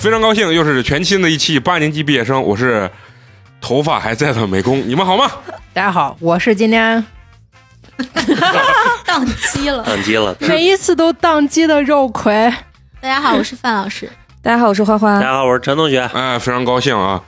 非常高兴，又是全新的一期八年级毕业生，我是头发还在的美工，你们好吗？大家好，我是今天 宕机了。宕机了。每一次都宕机的肉葵。大家好，我是范老师。大家好，我是花花大。家好，我是陈同学。哎，非常高兴啊！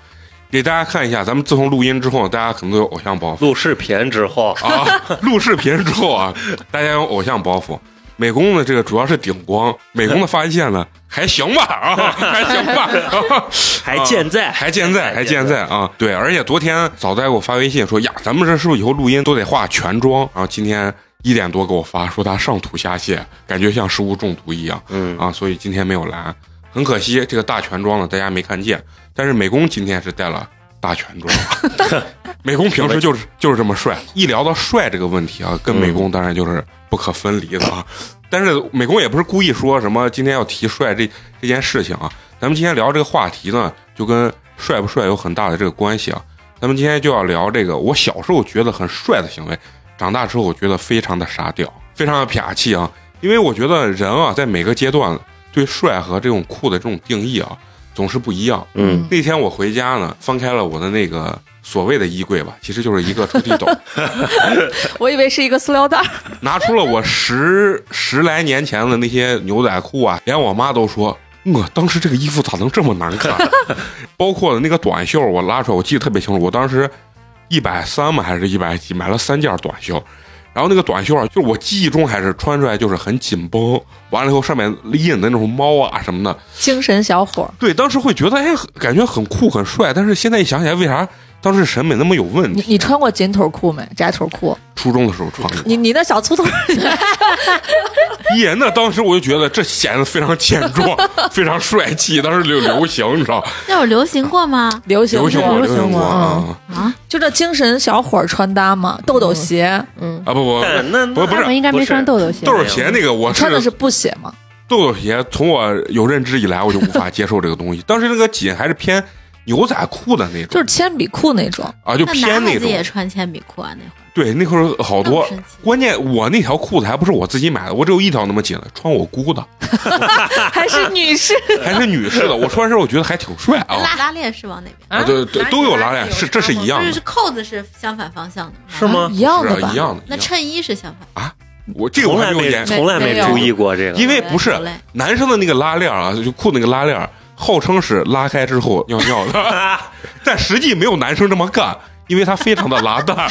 给大家看一下，咱们自从录音之后，大家可能都有偶像包袱录视频之后，啊。录视频之后啊，大家有偶像包袱。美工呢，这个主要是顶光，美工的发际线呢还行吧啊，还行吧，啊 还健在，还健在，还健在啊！对，而且昨天早在给我发微信说呀，咱们这是不是以后录音都得化全妆？然后今天一点多给我发说他上吐下泻，感觉像食物中毒一样嗯，啊，所以今天没有来。很可惜，这个大全妆呢大家没看见，但是美工今天是带了大全妆。美工平时就是就是这么帅，一聊到帅这个问题啊，跟美工当然就是不可分离的啊。但是美工也不是故意说什么今天要提帅这这件事情啊，咱们今天聊这个话题呢，就跟帅不帅有很大的这个关系啊。咱们今天就要聊这个我小时候觉得很帅的行为，长大之后我觉得非常的傻屌，非常的痞气啊。因为我觉得人啊，在每个阶段对帅和这种酷的这种定义啊，总是不一样。嗯，那天我回家呢，翻开了我的那个所谓的衣柜吧，其实就是一个抽屉斗，我以为是一个塑料袋儿。拿出了我十十来年前的那些牛仔裤啊，连我妈都说。我当时这个衣服咋能这么难看？包括那个短袖，我拉出来，我记得特别清楚。我当时一百三嘛，还是一百几，买了三件短袖。然后那个短袖啊，就是我记忆中还是穿出来就是很紧绷，完了以后上面印的那种猫啊什么的，精神小伙，对，当时会觉得哎，感觉很酷很帅，但是现在一想起来，为啥当时审美那么有问题？你你穿过紧腿裤没？窄腿裤？初中的时候穿过，你你那小粗腿儿，耶，那当时我就觉得这显得非常健壮，非常帅气，当时流流行，你知道？那有流行过吗？流行流行过，流行过啊啊，就这精神小伙穿搭嘛，豆豆鞋，嗯啊！不不，但那不不是他们应该没穿豆豆鞋。豆豆鞋那个我穿的是布鞋嘛？豆豆鞋，从我有认知以来，我就无法接受这个东西。当时那个紧还是偏牛仔裤的那种，就是铅笔裤那种。啊，就偏那种。男孩子也穿铅笔裤啊？那会儿对，那会儿好多。关键我那条裤子还不是我自己买的，我只有一条那么紧的，穿我姑的 还是女士？还是女士的。我穿上我觉得还挺帅啊。拉拉链是往哪边？啊，对对，都有拉链，是这是一样的就是，扣子是相反方向的，是？吗？一样的一样的。那衬衣是相反啊。我这个我从来没还没有研，从来没注意过这个，因为不是男生的那个拉链啊，就裤那个拉链，号称是拉开之后尿尿的，但实际没有男生这么干，因为它非常的拉蛋。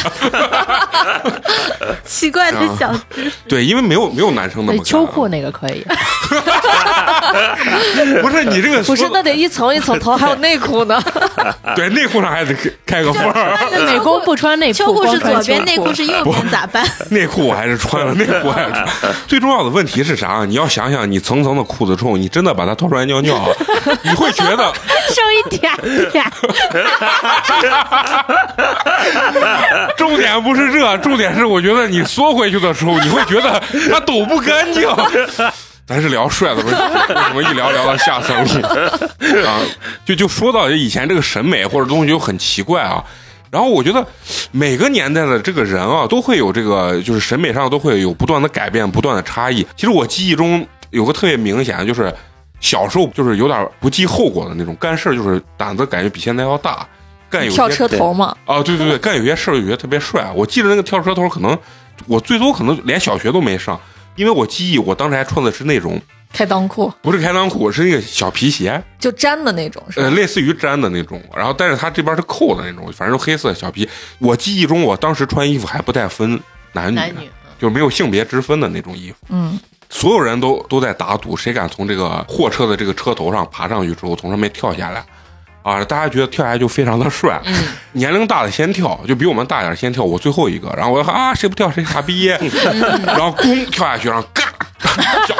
奇怪的小知识。对，因为没有没有男生那么秋裤那个可以，不是你这个不是，那得一层一层头，还有内裤呢。对内裤上还得开个缝儿，那美工不穿内裤，秋裤是左边，内裤是右边，咋办？内裤我还是穿了，内裤还是穿。最重要的问题是啥？你要想想，你层层的裤子之后，你真的把它脱出来尿尿啊，你会觉得剩一点点。重点不是这，重点是我觉得你缩回去的时候，你会觉得它抖不干净。咱是聊帅的问题，为什么一聊聊到下三路啊？就就说到以前这个审美或者东西就很奇怪啊。然后我觉得每个年代的这个人啊，都会有这个就是审美上都会有不断的改变、不断的差异。其实我记忆中有个特别明显的，就是小时候就是有点不计后果的那种，干事就是胆子感觉比现在要大，干有些跳车头嘛，啊，对对对，干有些事儿就觉得特别帅。我记得那个跳车头，可能我最多可能连小学都没上，因为我记忆我当时还穿的是那种开裆裤不是开裆裤，是那个小皮鞋，就粘的那种，是吧呃，？类似于粘的那种。然后但是它这边是扣的那种，反正黑色小皮。我记忆中我当时穿衣服还不太分男女，男女就是没有性别之分的那种衣服。嗯，所有人都都在打赌，谁敢从这个货车的这个车头上爬上去之后，从上面跳下来，啊，大家觉得跳下来就非常的帅。嗯，年龄大的先跳，就比我们大点儿先跳，我最后一个，然后我就喊啊，谁不跳谁傻逼，然后咣跳下去，然后嘎，跳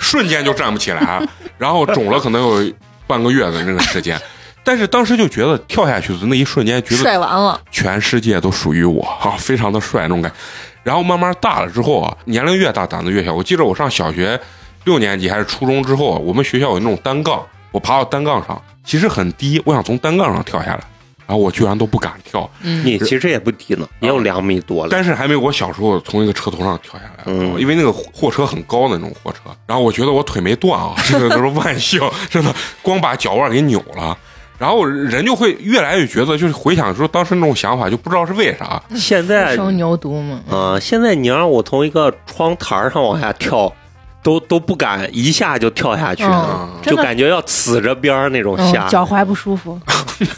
瞬间就站不起来，然后肿了可能有半个月的那个时间。但是当时就觉得跳下去的那一瞬间，觉得帅完了，全世界都属于我啊，非常的帅那种感觉。然后慢慢大了之后啊，年龄越大胆子越小。我记得我上小学六年级还是初中之后啊，我们学校有那种单杠，我爬到单杠上，其实很低，我想从单杠上跳下来然后我居然都不敢跳，嗯，你其实也不低呢，也有两米多了。但是还没有我小时候从一个车头上跳下来，嗯因为那个货车很高的那种货车，然后我觉得我腿没断啊，这个都是万幸，真的光把脚腕给扭了。然后人就会越来越觉得，就是回想说当时那种想法，就不知道是为啥。现在生牛犊嘛，啊、现在你让我从一个窗台上往下跳，都都不敢一下就跳下去，嗯就感觉要呲着边儿那种下。嗯，脚踝不舒服，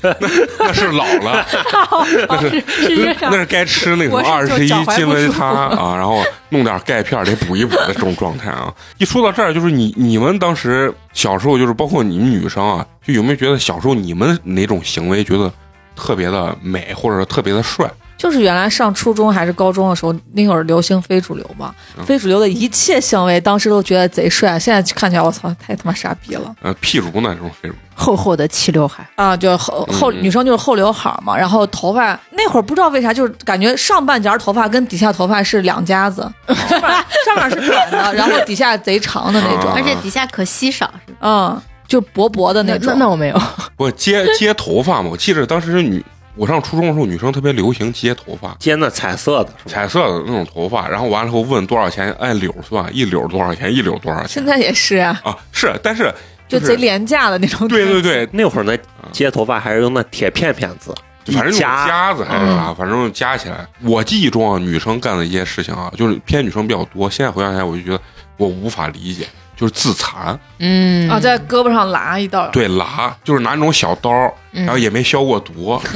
那是老了，那是是这样那是该吃那种我是二十一金维他啊，然后弄点钙片儿得补一补的这种状态啊。一说到这儿，就是你你们当时小时候，就是包括你们女生啊，就有没有觉得小时候你们哪种行为觉得特别的美，或者是特别的帅？就是原来上初中还是高中的时候，那会儿流行非主流嘛，嗯非主流的一切行为，当时都觉得贼帅，现在看起来我操，太他妈傻逼了呃，譬如呢这种非主厚厚的齐刘海，啊！就后后嗯女生就是后刘海嘛，然后头发那会儿不知道为啥，就是感觉上半截头发跟底下头发是两家子，上面上面是短的，然后底下贼长的那种啊，而且底下可稀少，嗯，就薄薄的那那种。那我没有，不接接头发嘛？我记得当时是女我上初中的时候，女生特别流行接头发。接那彩色的，彩色的那种头发，然后完了后问多少钱，按绺算，一绺多少钱，一绺多少钱现在也是啊，啊？是，但是就是贼廉价的那种。对对对，那会儿呢，接头发还是用那铁片片子，反正夹子还是啥，反正夹起来。我记忆中啊，女生干的一些事情啊，就是偏女生比较多。现在回想起来，我就觉得我无法理解，就是自残，嗯啊，在胳膊上拉一道，对拉，就是拿那种小刀，然后也没消过毒，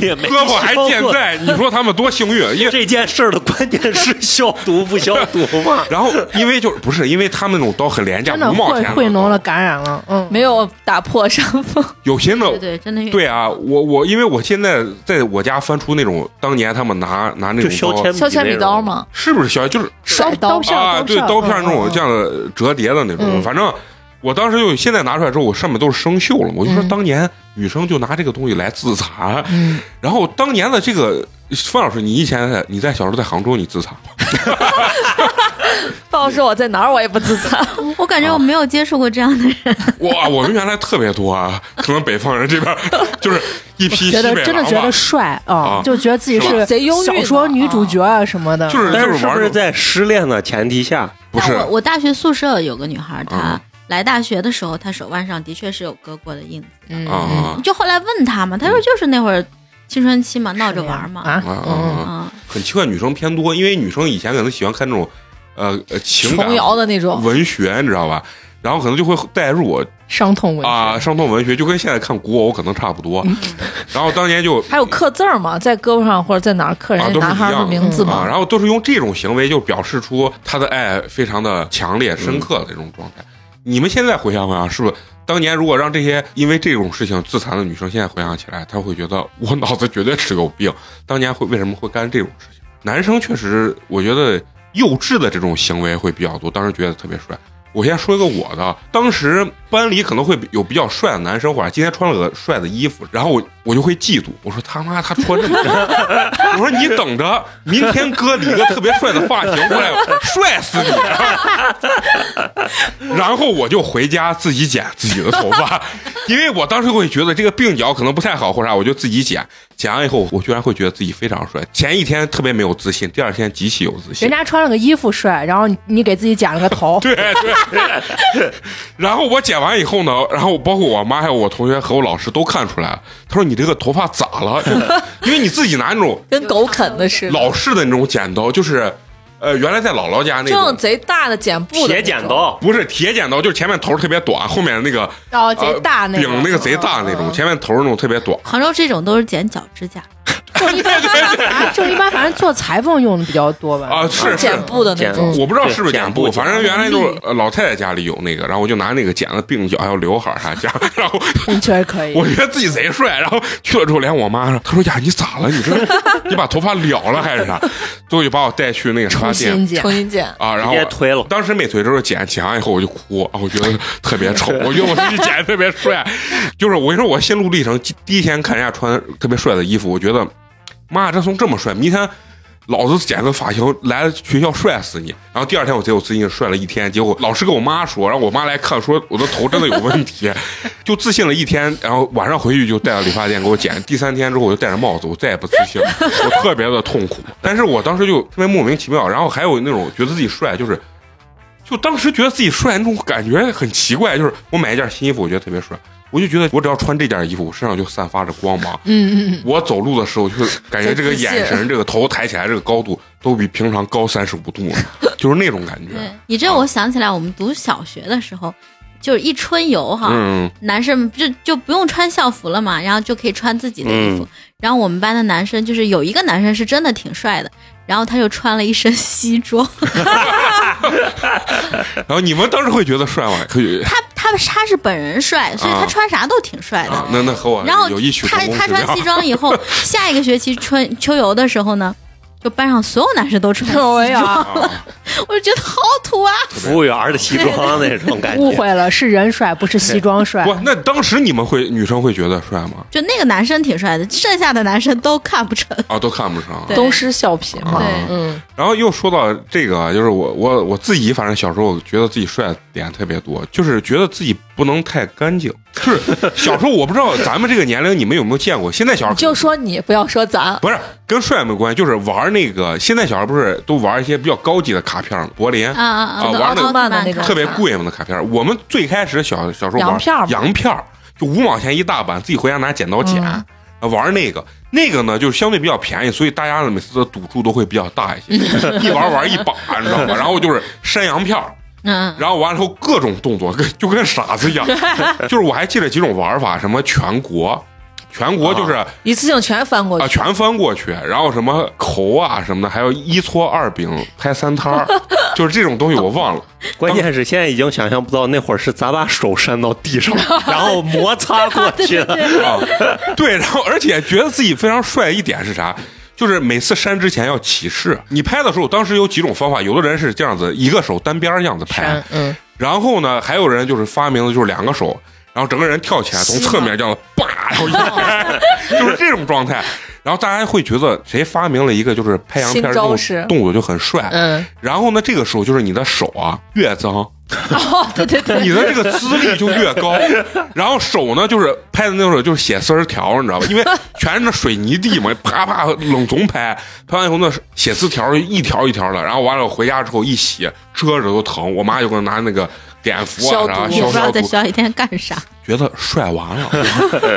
也没胳膊还。健在。你说他们多幸运？因为这件事儿的关键是消毒不消毒嘛？然后因为就是不是因为他们那种刀很廉价，真的五毛钱会会脓了，感染了，嗯，没有打破伤风。有些呢对对，真的有对啊，我我因为我现在在我家翻出那种当年他们拿拿那种刀，削铅笔削铅笔刀？嘛，是不是削就是甩刀片啊，对，刀片那种嗯这样的折叠的那种，嗯。反正我当时就现在拿出来之后，我上面都是生锈了，我就说嗯。当年女生就拿这个东西来自残，嗯，然后当年的这个范老师，你以前在你在小时候在杭州你自残吗？范老师我在哪儿我也不自残。我感觉我没有接触过这样的人，哇，我们原来特别多啊，可能北方人这边就是一批西觉得真的觉得帅啊啊，就觉得自己是贼忧郁小说女主角啊什么的，就是但是是不是在失恋的前提下，不是。但我我大学宿舍有个女孩，嗯她来大学的时候，她手腕上的确是有割过的印子。嗯。就后来问她嘛，她说就是那会儿青春期嘛，闹着玩嘛。啊？很奇怪，女生偏多，因为女生以前可能喜欢看那种呃呃情感琼瑶的那种，文学，你知道吧？然后可能就会带入伤痛文学啊，伤痛文学就跟现在看古偶可能差不多。嗯然后当年就 还有刻字儿嘛，在胳膊上或者在哪儿刻人家男孩的名字嘛。然后都是用这种行为就表示出他的爱非常的强烈、深刻的这种状态。你们现在回想回想，是不是当年如果让这些因为这种事情自残的女生现在回想起来，她会觉得我脑子绝对是有病。当年会为什么会干这种事情？男生确实，我觉得幼稚的这种行为会比较多，当时觉得特别帅。我先说一个我的，当时班里可能会有比较帅的男生，或者今天穿了个帅的衣服，然后我我就会嫉妒，我说他妈他穿这么帅，我说你等着，明天哥理个特别帅的发型过来，帅死你！然后我就回家自己剪自己的头发，因为我当时会觉得这个鬓角可能不太好或者啥，我就自己剪。剪完以后，我居然会觉得自己非常帅。前一天特别没有自信，第二天极其有自信人。家穿了个衣服帅，然后你你给自己剪了个头，对对，然后我剪完以后呢，然后包括我妈还有我同学和我老师都看出来了，他说你这个头发咋了？就 因为你自己拿那种跟狗啃的似的，老式的那种剪刀，就是呃原来在姥姥家那种。贼大的剪布的铁，剪刀，不是铁剪刀，就是前面头特别短，后面那个哦贼大那呃种，柄那个贼大那种，嗯前面头那种特别短。杭州这种都是剪脚指甲，就一般啊就一般反正做裁缝用的比较多吧。啊，是是剪，布的那种。我不知道是不是剪布，反正原来就是呃老太太家里有那个，然后我就拿那个剪了鬓角还有刘海儿啥剪，然后嗯，确实可以。我觉得自己贼帅，然后去了之后连我妈说，她说呀你咋了？你这 你把头发了了还是啥？最后就把我带去那个啥重店新剪重，新剪，啊，然后推了。当时没推的时候剪，剪完以后我就哭啊，我觉得特别丑，我觉得我自己剪的特别帅，就是我跟你说，我心路历程，第一天看人家穿特别帅的衣服，我觉得妈，这怂这么帅，明天老子剪个发型来学校帅死你。然后第二天我贼有自信帅了一天，结果老师跟我妈说，然后我妈来看说我的头真的有问题，就自信了一天，然后晚上回去就带到理发店给我剪。第三天之后我就戴着帽子，我再也不自信了，我特别的痛苦。但是我当时就特别莫名其妙，然后还有那种觉得自己帅，就是。就当时觉得自己帅那种感觉很奇怪，就是我买一件新衣服，我觉得特别帅，我就觉得我只要穿这件衣服，我身上就散发着光芒。嗯嗯嗯，我走路的时候，就是感觉这个眼神、这个头抬起来这个高度，都比平常高三十五度，就是那种感觉。对你这，我想起来，我们读小学的时候，就是一春游哈，嗯，男生就就不用穿校服了嘛，然后就可以穿自己的衣服。嗯然后我们班的男生就是有一个男生是真的挺帅的，然后他就穿了一身西装，然后你们当时会觉得帅吗？可以他他他是本人帅，所以他啊穿啥都挺帅的。啊，那那和我然后他他穿西。装以后，下一个学期春秋游的时候呢，就班上所有男生都穿 西装，了，我就觉得好土啊！服务员的西装那种感觉。误会了，是人帅，不是西装帅。不，那当时你们会女生会觉得帅吗？就那个男生挺帅的，剩下的男生都看不成。啊，都看不上。对都是笑贫嘛。对嗯，然后又说到这个，就是我我我自己，反正小时候觉得自己帅的点特别多，就是觉得自己不能太干净。就是小时候我不知道咱们这个年龄你们有没有见过，现在小孩就说你不要说咱，不是跟帅没关系，就是玩那个现在小孩不是都玩一些比较高级的卡片吗？柏林啊啊啊玩那个特别贵嘛的卡片。我们最开始小小时候玩洋片儿嘛洋片就五毛钱一大板，自己回家拿剪刀剪。玩那个，那个呢，就是相对比较便宜，所以大家呢每次的赌注都会比较大一些，一玩玩一把，你知道吗？然后就是山羊片儿，嗯，然后完了之后各种动作，跟就跟傻子一样。就是我还记得几种玩法，什么全国，全国就是一次性全翻过去啊，全翻过去，然后什么口啊什么的，还有一搓二饼拍三摊儿，就是这种东西我忘了。关键是现在已经想象不到那会儿是咋把手扇到地上，然后摩擦过去的。啊，对，然后而且觉得自己非常帅一点是啥？就是每次扇之前要起势。你拍的时候，当时有几种方法，有的人是这样子，一个手单边儿这样子拍，嗯，然后呢，还有人就是发明的就是两个手，然后整个人跳起来，从侧面这样子叭，然后一拍，就是这种状态。然后大家会觉得谁发明了一个就是拍洋片儿这种新招式动作就很帅。嗯，然后呢，这个时候就是你的手啊越脏，哦，对对对，你的这个资历就越高，然后手呢就是拍的那种就是写丝儿条，你知道吧？因为全是那水泥地嘛，啪啪冷总拍，拍完以后那写字条一条一条的，然后完了回家之后一洗，遮着都疼。我妈就给我拿那个碘伏啊啥也不知道在消毒，在小雨天干啥。觉得帅完了。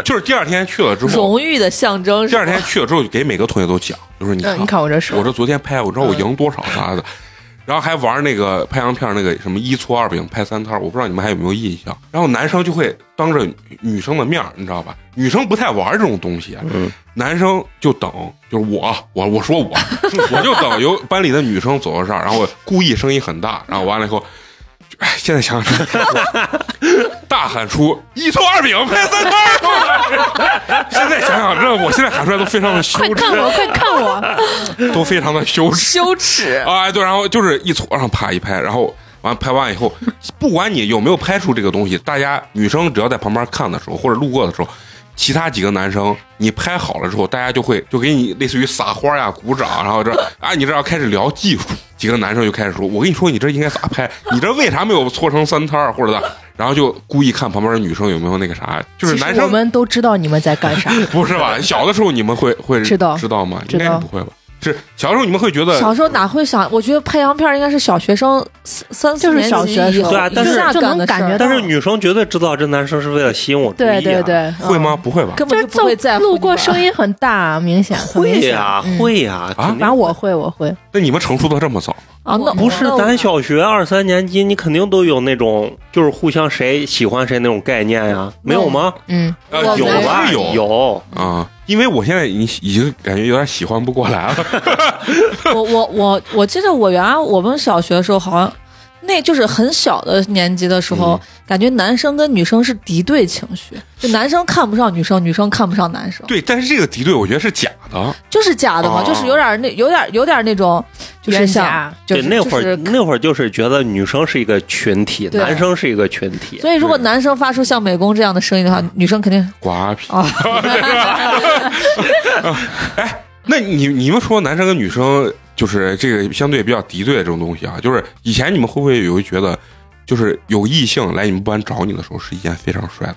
就是第二天去了之后，荣誉的象征。第二天去了之后给每个同学都讲，就说你你看我这手我，这昨天拍，我知道我赢多少啥的。然后还玩那个拍洋片儿那个什么一搓二饼拍三摊，我不知道你们还有没有印象。然后男生就会当着女生的面儿，你知道吧？女生不太玩这种东西，嗯，男生就等，就是我我我说我 我就等有班里的女生走到这儿，然后故意声音很大，然后完了以后，哎，现在想想大喊出一搓二饼拍三摊儿，现在想想这，我现在喊出来都非常的羞耻，快看我，快看我！都非常的羞耻。羞耻。啊，对，然后就是一搓上啪一拍，然后完拍完以后，不管你有没有拍出这个东西，大家女生只要在旁边看的时候或者路过的时候，其他几个男生你拍好了之后，大家就会就给你类似于撒花呀、鼓掌，然后这啊，你这要开始聊技术，几个男生就开始说，我跟你说，你这应该咋拍，你这为啥没有搓成三摊儿或者咋，然后就故意看旁边的女生有没有那个啥，就是男生我们都知道你们在干啥。不是吧？小的时候你们会会知道知道吗？应该不会吧？是小时候你们会觉得小时候哪会想？我觉得拍洋片儿应该是小学生三三四就是年级以后对啊但是一下就能感觉到但是女生绝对知道这男生是为了吸引我注意、啊。对对，对，会吗？不会吧？根本就就是不会在乎路过声音很大，明显会呀、嗯会呀、啊反正我会，我会。那你们成熟的这么早？啊，那不是那咱小学二三年级，你肯定都有那种就是互相谁喜欢谁那种概念呀，没有吗？嗯，呃有吧？有有，啊，因为我现在已经已经感觉有点喜欢不过来了。我我我我记得我原来我们小学的时候好像。那就是很小的年级的时候，嗯感觉男生跟女生是敌对情绪，就男生看不上女生，女生看不上男生，对，但是这个敌对我觉得是假的。就是假的嘛，哦就是有点那有点有点那种，就是冤像就是对，那会儿、就是那会儿就是觉得女生是一个群体，对男生是一个群体。所以如果男生发出像美工这样的声音的话，女生肯定瓜皮。啊，哎，那你你们说男生跟女生就是这个相对比较敌对的这种东西啊，就是以前你们会不会有觉得，就是有异性来你们班找你的时候是一件非常帅的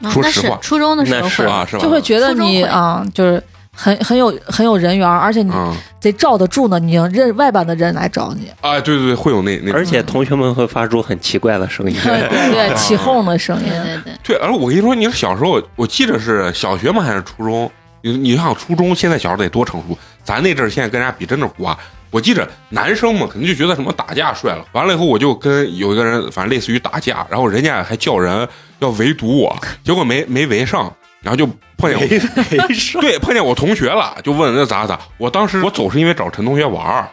事啊说实话是初中的时候那是会啊？是吧？就会觉得你啊，就是很很有很有人缘，而且你嗯。得罩得住呢，你让人外班的人来找你，啊，对对对，会有那那而且同学们会发出很奇怪的声音。对起哄的声音，对对对，对，而我跟你说，你小时候，我记得是小学吗？还是初中？你你想初中，现在小孩得多成熟，咱那阵儿现在跟人家比真的瓜。我记着男生嘛，肯定就觉得什么打架帅了。完了以后，我就跟有一个人，反正类似于打架，然后人家还叫人要围堵我，结果没没围上，然后就碰见我，对，碰见我同学了，就问那咋咋。我当时我走是因为找陈同学玩儿，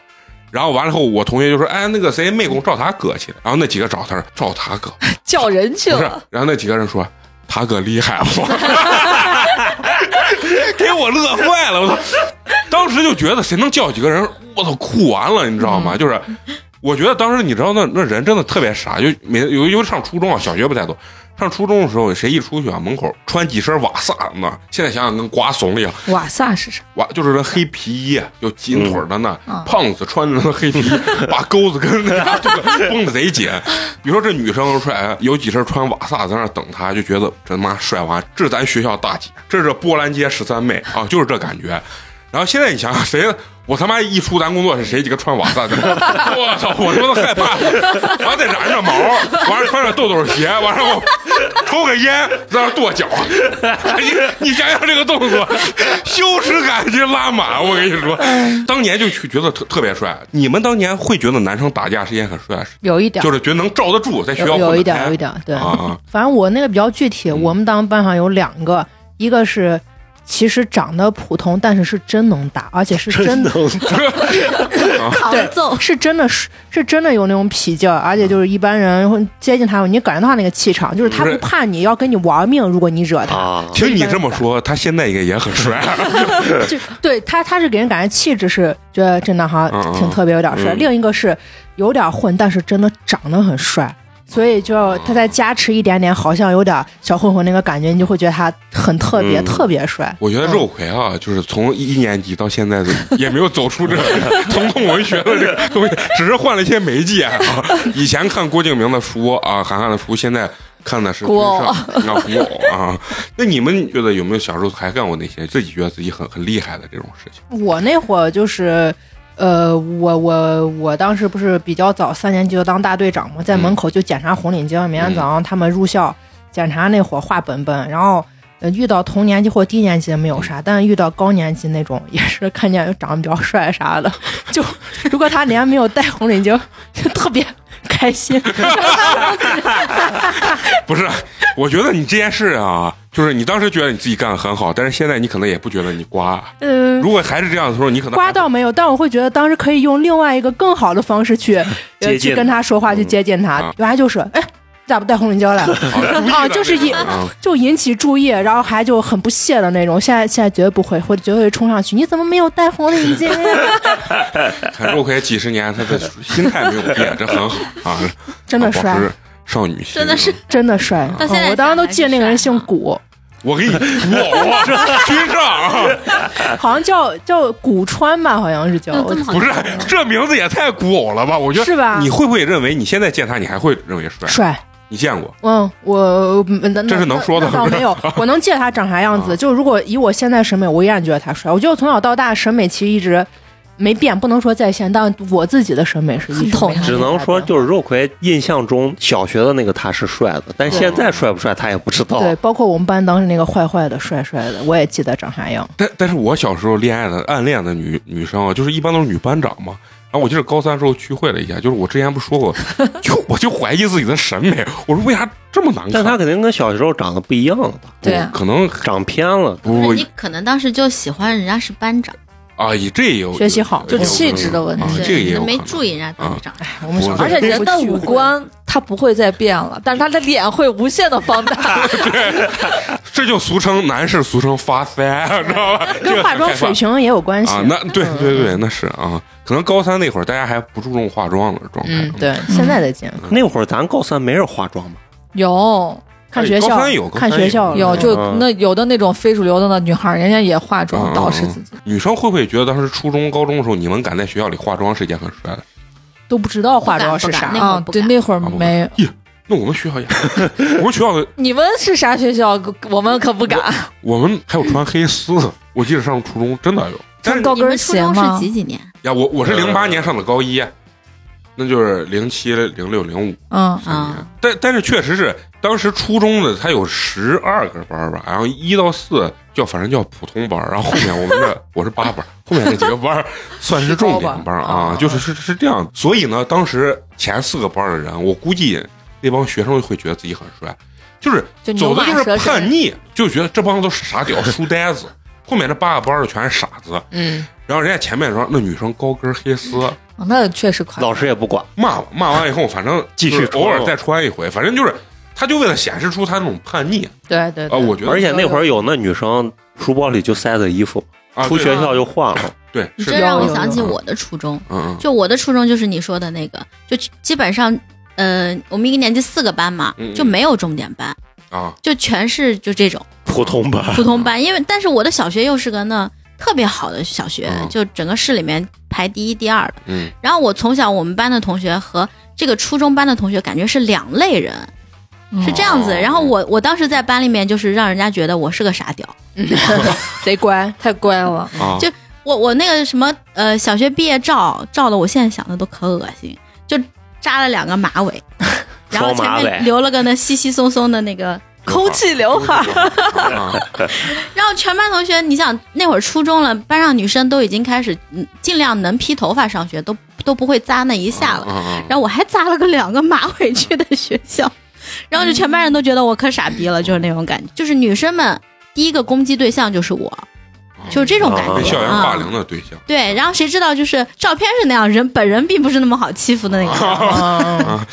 然后完了以后，我同学就说：“哎，那个谁，妹工找他哥去了。”然后那几个找他找他哥，叫人去不是了。，然后那几个人说他哥厉害不？给我乐坏了，我操！当时就觉得谁能叫几个人，我操，哭完了，你知道吗？就是，我觉得当时你知道那那人真的特别傻，就每有尤其上初中啊，小学不太多。上初中的时候，谁一出去啊，门口穿几身瓦萨呢？现在想想跟瓜怂了一样，瓦萨是啥？瓦，就是那黑皮衣，有紧腿的那，嗯胖子穿着那黑皮衣，把钩子跟那绷的贼紧。比如说这女生说，哎，有几身穿瓦萨在那等他，就觉得这他妈帅完，这是咱学校大姐，这是波兰街十三妹啊，就是这感觉。然后现在你想想，谁我他妈一出咱工作室，谁几个穿瓦萨的？我操！我他妈都害怕，完再染上毛，完了穿上豆豆鞋，完了我抽个烟，在那跺脚。你你想想这个动作，羞耻感就拉满。我跟你说，当年就觉得特特别帅。你们当年会觉得男生打架是一件很帅的事，有一点就，是觉得能罩得住，在学校有有一点，有一点，对。啊啊反正我那个比较具体，我们当班上有两个，一个是其实长得普通，但是是真能打，而且是 真的，扛揍，是真的是是真的有那种痞劲儿，而且就是一般人会接近他，你感觉到他那个气场，就是他不怕你要跟你玩命，如果你惹他，啊，听你这么说，他现在应该也很帅。就对他他是给人感觉气质是觉得真的哈嗯嗯。挺特别有点帅，嗯。另一个是有点混，但是真的长得很帅。所以就他再加持一点点，好像有点小混混那个感觉，你就会觉得他很特别，嗯特别帅。我觉得肉葵啊，就是从一年级到现在也没有走出这疼痛文学的这个东西，只是换了一些媒介啊。以前看郭敬明的书啊，韩寒的书，现在看的是古偶啊古偶啊。那你们觉得有没有小时候还干过那些自己觉得自己很很厉害的这种事情？我那会儿就是，呃，我我我当时不是比较早，三年级就当大队长嘛，在门口就检查红领巾，每天早上他们入校检查那会儿画本本，然后。呃，遇到同年级或低年级的没有啥，但是遇到高年级那种，也是看见长得比较帅啥的，就如果他脸上没有戴红领巾，就特别开心。不是，我觉得你这件事啊，就是你当时觉得你自己干的很好，但是现在你可能也不觉得你瓜。嗯，如果还是这样的时候，你可能瓜倒没有，但我会觉得当时可以用另外一个更好的方式去呃去跟他说话，去接近他啊。原来就是，哎，你咋不戴红领巾来？啊，就是引啊就引起注意，然后还就很不屑的那种。现在现在绝对不会，会绝对会冲上去。你怎么没有戴红领巾？看肉葵几十年，他的心态没有变，这很好啊，真的帅少女心，真的是真的帅。到现在嗯我当时都记得那个人姓古，我给你我军上啊，好像叫叫古川吧，好像是叫。不是这名字也太古偶了吧？我觉得是吧你会不会认为你现在见他，你还会认为帅？帅。你见过？嗯，我这是能说的吗倒没有，我能记得他长啥样子。就如果以我现在审美，我依然觉得他帅。我觉得我从小到大审美其实一直没变，不能说在线，但我自己的审美是一直统只能说就是肉葵印象中小学的那个他是帅的，但现在帅不帅他也不知道。对，包括我们班当时那个坏坏的、帅帅的，我也记得长啥样。但但是我小时候恋爱的暗恋的女女生啊，就是一般都是女班长嘛。然后我记得高三时候聚会了一下，就是我之前不说过，就我就怀疑自己的审美，我说为啥这么难看？但他肯定跟小时候长得不一样了吧？对啊可能长偏了。你可能当时就喜欢人家是班长，啊，以这也有学习好有就气质的问题啊这个也没注意人家班长。哎，我们小而且人的五官他不会再变了，但是他的脸会无限的放大。这就俗称男士俗称发腮，知道吧？跟化妆水平也有关系。啊，那对对对，那是啊，可能高三那会儿大家还不注重化妆的状态。嗯，对，现在的见。那会儿咱高三没人化妆吗，有看学校有，看学校有就嗯那有的那种非主流的那女孩，人家也化妆嗯捯饬自己，女生会不会觉得当时初中、高中的时候，你们敢在学校里化妆是一件很帅的？都不知道化妆是啥啊，对，那会儿没。那我们学校也，我们学校的 你们是啥学校？我们可不敢。我们还有穿黑丝的，我记得上初中真的有。但是穿高跟你们初中鞋吗是？几几年？呀，我我是零八年上的高一，那就是零七、零六、零五。嗯，啊，但但是确实是当时初中的他有十二个班吧，然后一到四叫反正叫普通班，然后后面我们这我是八班，后面那几个班 算是重点班啊啊，就是是是这样。所以呢，当时前四个班的人，我估计那帮学生会觉得自己很帅，就是走的就是。叛逆，就觉得这帮都是傻屌书呆子，后面这八个班儿的全是傻子。嗯，然后人家前面说那女生高跟黑丝，啊那确实。老师也不管，骂我，骂完以后，反正继续偶尔再穿一回，反正就是，他就为了显示出他那种叛逆。啊，对对。对，我觉得，而且那会儿有那女生书包里就塞的衣服，啊，出学校就换了。对是你这让我想起我的初中，嗯嗯。就我的初中就是你说的那个，就基本上，呃，我们一个年级四个班嘛就没有重点班，啊，就全是就这种普通班，普通班。因为但是我的小学又是个那特别好的小学，嗯就整个市里面排第一、第二的。嗯然后我从小我们班的同学和这个初中班的同学感觉是两类人，是这样子。哦然后我我当时在班里面就是让人家觉得我是个傻屌。贼乖。太乖了，啊，就我我那个什么呃小学毕业照照的，我现在想的都可恶心，就扎了两个马尾，然后前面留了个那稀稀松松的那个，空气刘海。然后全班同学，你想那会儿初中了，班上女生都已经开始嗯尽量能披头发上学，都都不会扎那一下了。了然后我还扎了个两个马尾去的学校，然后就全班人都觉得我可傻逼了，就是那种感觉，就是女生们第一个攻击对象就是我，就是这种感啊觉。被校园霸啊凌的对象对，然后谁知道就是照片是那样，人本人并不是那么好欺负的那个。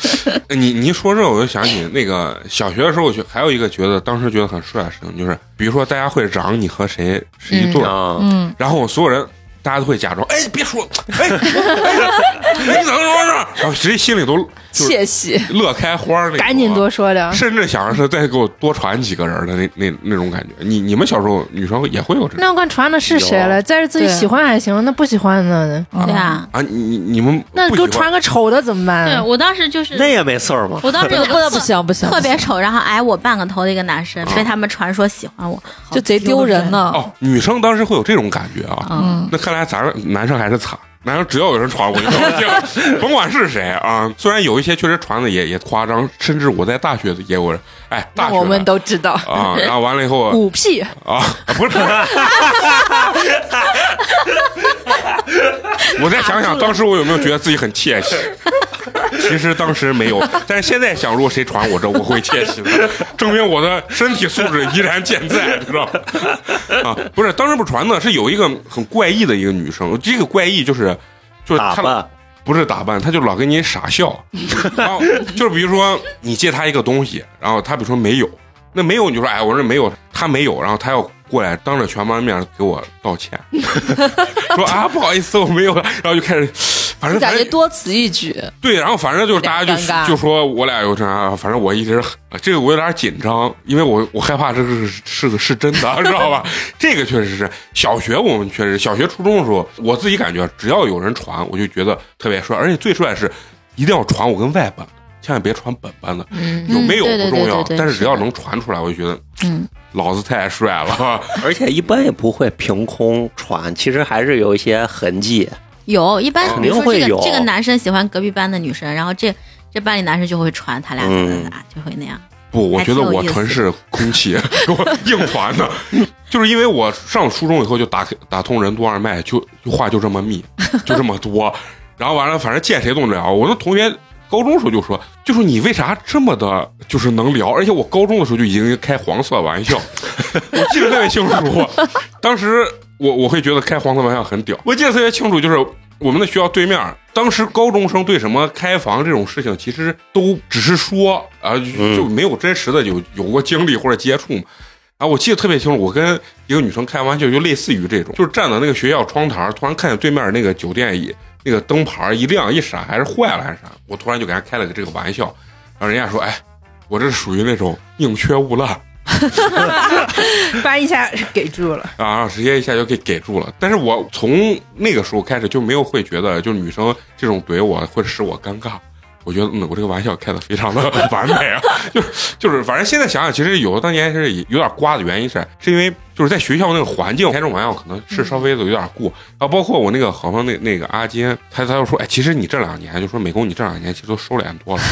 嗯，你你一说这，我就想起那个小学的时候，我觉还有一个觉得当时觉得很帅的事情，就是比如说大家会嚷你和谁是一对儿，啊，嗯，然后所有人大家都会假装，哎，别说，哎，哎，哎你怎么说呢？然后谁心里都就是窃喜。乐开花儿那种啊赶紧多说点。甚至想着是再给我多传几个人的那那那种感觉。你你们小时候女生也会有这种那我看传的是谁了？再是自己喜欢还行，那不喜欢呢？嗯对，啊，啊？你你你们那给我传个丑的怎么办？对我当时就是那也没事儿嘛。我当时 有个不行，不行特别丑，然后矮我半个头的一个男生，被他们传说喜欢我，就贼丢人呢。哦，女生当时会有这种感觉啊。嗯，那看来咱男生还是惨，男生只要有人传我就高兴，甭管是谁啊。虽然有一些确实传的也也夸张，甚至我在大学也有人，哎，大学我们都知道，啊，然后完了以后五 P 啊，不是。我再想想，当时我有没有觉得自己很窃喜？其实当时没有，但是现在想，如果谁传我这，我会窃喜的，证明我的身体素质依然健在，知道吧？啊，不是，当时不传的是有一个很怪异的一个女生，这个怪异就是就是她打扮。不是打扮，她就老跟你傻笑，然后就是比如说你借她一个东西，然后她比如说没有，那没有你就说哎，我这没有，她没有，然后她要过来当着全班面给我道歉，说啊不好意思我没有，然后就开始，反正感觉多此一举。对，然后反正就是大家就就说我俩有这样，反正我一直呃这个我有点紧张，因为我我害怕这个是是个是真的，知道吧？这个确实是小学我们确实小学初中的时候，我自己感觉只要有人传，我就觉得特别帅，而且最帅是一定要传我跟外班，千万别传本班的，嗯有没有不重要，对对对但是只要能传出来，我就觉得嗯，老子太帅了。而且一般也不会凭空传，其实还是有一些痕迹。有一般比如说这个这个男生喜欢隔壁班的女生，然后这这班里男生就会传他俩咋嗯咋咋，就会那样。不，我觉得我纯是空气 给我硬传的，就是因为我上初中以后就打开打通任督二脉，就就话就这么密，就这么多，然后完了，反正见谁都能聊。我那同学高中时候就说，就说你为啥这么的，就是能聊？而且我高中的时候就已经开黄色玩笑，我记得特别清楚。当时我我会觉得开黄色玩笑很屌，我记得特别清楚，就是我们的学校对面，当时高中生对什么开房这种事情，其实都只是说啊，就没有真实的有有过经历或者接触嘛。啊我记得特别清楚，我跟一个女生开玩笑，就类似于这种，就是站在那个学校窗台，突然看见对面那个酒店里那个灯牌一亮一闪，还是坏了还是啥，我突然就给人家开了个这个玩笑，然后人家说，哎，我这属于那种宁缺毋滥 不然一下给住了。啊，直接一下就给给住了。但是我从那个时候开始就没有会觉得，就女生这种怼我会使我尴尬。我觉得，嗯，我这个玩笑开的非常的 完美啊，就是就是，反正现在想想，其实有的当年是有点瓜的原因是，是因为就是在学校那个环境开这种玩笑可能是稍微的有点过啊。包括我那个好像那那个阿金，他他就说，哎，其实你这两年就说美工，你这两年其实都收敛多了。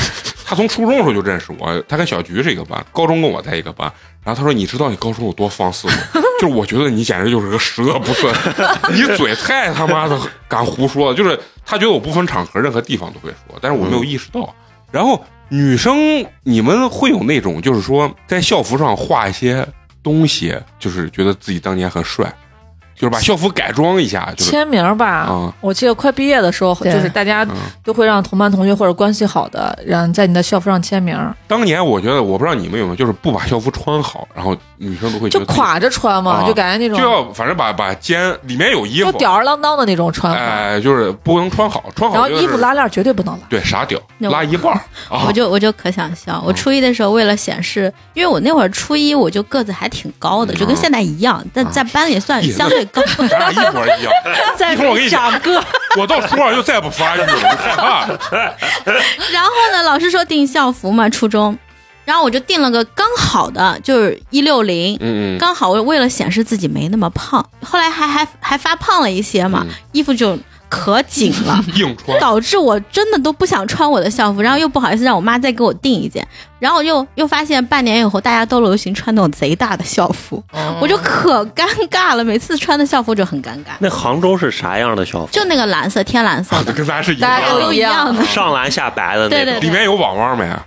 他从初中的时候就认识我，他跟小菊是一个班，高中跟我在一个班。然后他说：“你知道你高中有多放肆吗？就是我觉得你简直就是个十恶不赦，你嘴太他妈的敢胡说了。就是他觉得我不分场合，任何地方都会说，但是我没有意识到。然后女生，你们会有那种就是说在校服上画一些东西，就是觉得自己当年很帅，就是把校服改装一下，就是签名吧啊，我记得快毕业的时候，就是大家嗯。都会让同班同学或者关系好的让在你的校服上签名，当年我觉得，我不知道你们有没有，就是不把校服穿好，然后女生都会觉得就垮着穿嘛，啊就感觉那种就要反正把把肩里面有衣就服，吊儿郎当的那种穿法，哎，就是不能穿好，穿好然后衣服拉链绝对不能拉。对傻屌拉一半儿 啊我，就我就可想笑，我初一的时候为了显示，因为我那会儿初一我就个子还挺高的，就跟现在一样，但在班里算相对高。咱俩一模一样。再一会儿我跟你讲长个，我到初二就再不发育了，害怕。然后呢，老师说订校服嘛，初中，然后我就订了个刚好的，就是一六零，嗯嗯，刚好为了显示自己没那么胖，后来还还还发胖了一些嘛，嗯衣服就可紧了。硬穿。导致我真的都不想穿我的校服，然后又不好意思让我妈再给我订一件，然后又又发现半年以后大家都流行穿那种贼大的校服，我就可尴尬了，每次穿的校服就很尴尬，那杭州是啥样的校服？就那个蓝色天蓝色 跟咱是一大家样的。都一样的上蓝下白的那种。对对对里面有网网没？啊，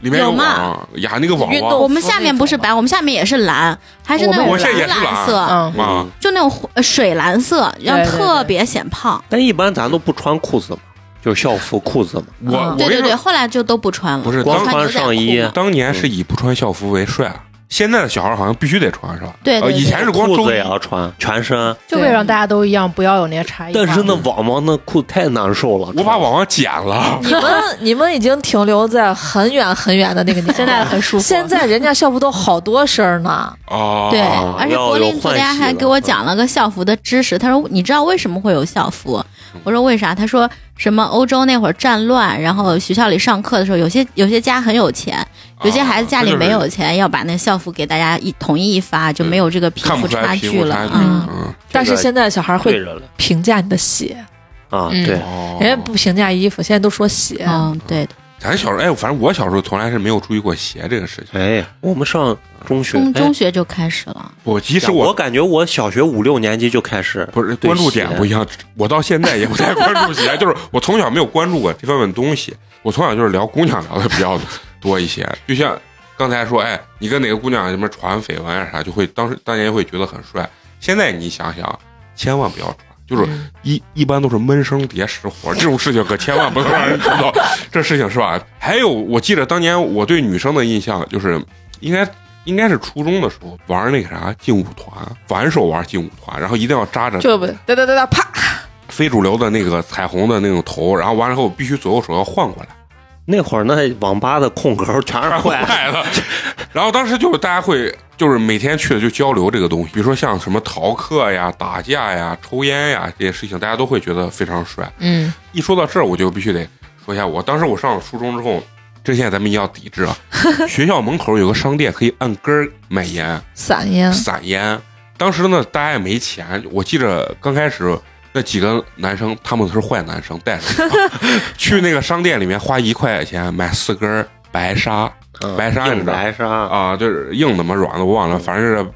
里面有嘛？网呀，那个网网。我们下面不是白，我们下面也是蓝，还是那种蓝蓝色，嗯，啊，就那种呃水蓝色，然后特别显胖。但一般咱都不穿裤子嘛，就是校服裤子嘛。我我对对对，后来就都不穿了，不是光穿上衣当年是以不穿校服为帅，现在的小孩好像必须得穿，是吧？呃对对对以前是光裤子也要穿，全身。就为了让大家都一样，不要有那些差异。但是那网网那裤太难受了。我把网网剪了。你们你们已经停留在很远很远的那个年代，现在很舒服。现在人家校服都好多身呢，哦，对，啊而且要柏林昨天还给我讲了个校服的知识。他说：“你知道为什么会有校服？”我说：“为啥？”他说：“什么欧洲那会儿战乱，然后学校里上课的时候，有些有些家很有钱，有些孩子家里没有钱，要把那校服给大家一统一一发，就没有这个贫富差距了。啊。嗯，嗯，但是现在小孩会评价你的鞋，啊，嗯对，哦，人家不评价衣服，现在都说鞋。嗯，对的。咱小时候，哎，反正我小时候从来是没有注意过鞋这个事情。哎，我们上中学，中哎中学就开始了。我其实我我感觉我小学五六年级就开始不是关注点不一样，我到现在也不太关注鞋，就是我从小没有关注过这方面东西，我从小就是聊姑娘聊的比较多一些，就像刚才说，哎，你跟哪个姑娘什么传绯闻啊啥，就会当时当年会觉得很帅，现在你想想，千万不要传。就是一一般都是闷声叠实火，这种事情可千万不能让人知道，这事情是吧？还有，我记得当年我对女生的印象就是，应该应该是初中的时候玩那个啥劲舞团，反手玩劲舞团，然后一定要扎着就不哒哒哒哒啪，非主流的那个彩虹的那种头，然后完了以后必须左右手要换过来，那会儿那网吧的空格全是坏坏了。然后当时就是大家会就是每天去的就交流这个东西，比如说像什么逃课呀、打架呀、抽烟呀这些事情，大家都会觉得非常帅。嗯，一说到这儿，我就必须得说一下，我当时我上了初中之后，这现在咱们一定要抵制啊！学校门口有个商店可以按根儿买烟，散烟，散烟。当时呢，大家也没钱，我记着刚开始那几个男生，他们都是坏男生，带着我 去那个商店里面花一块钱买四根白沙嗯白沙你白沙，啊，就是硬的嘛，软的我忘了，反正是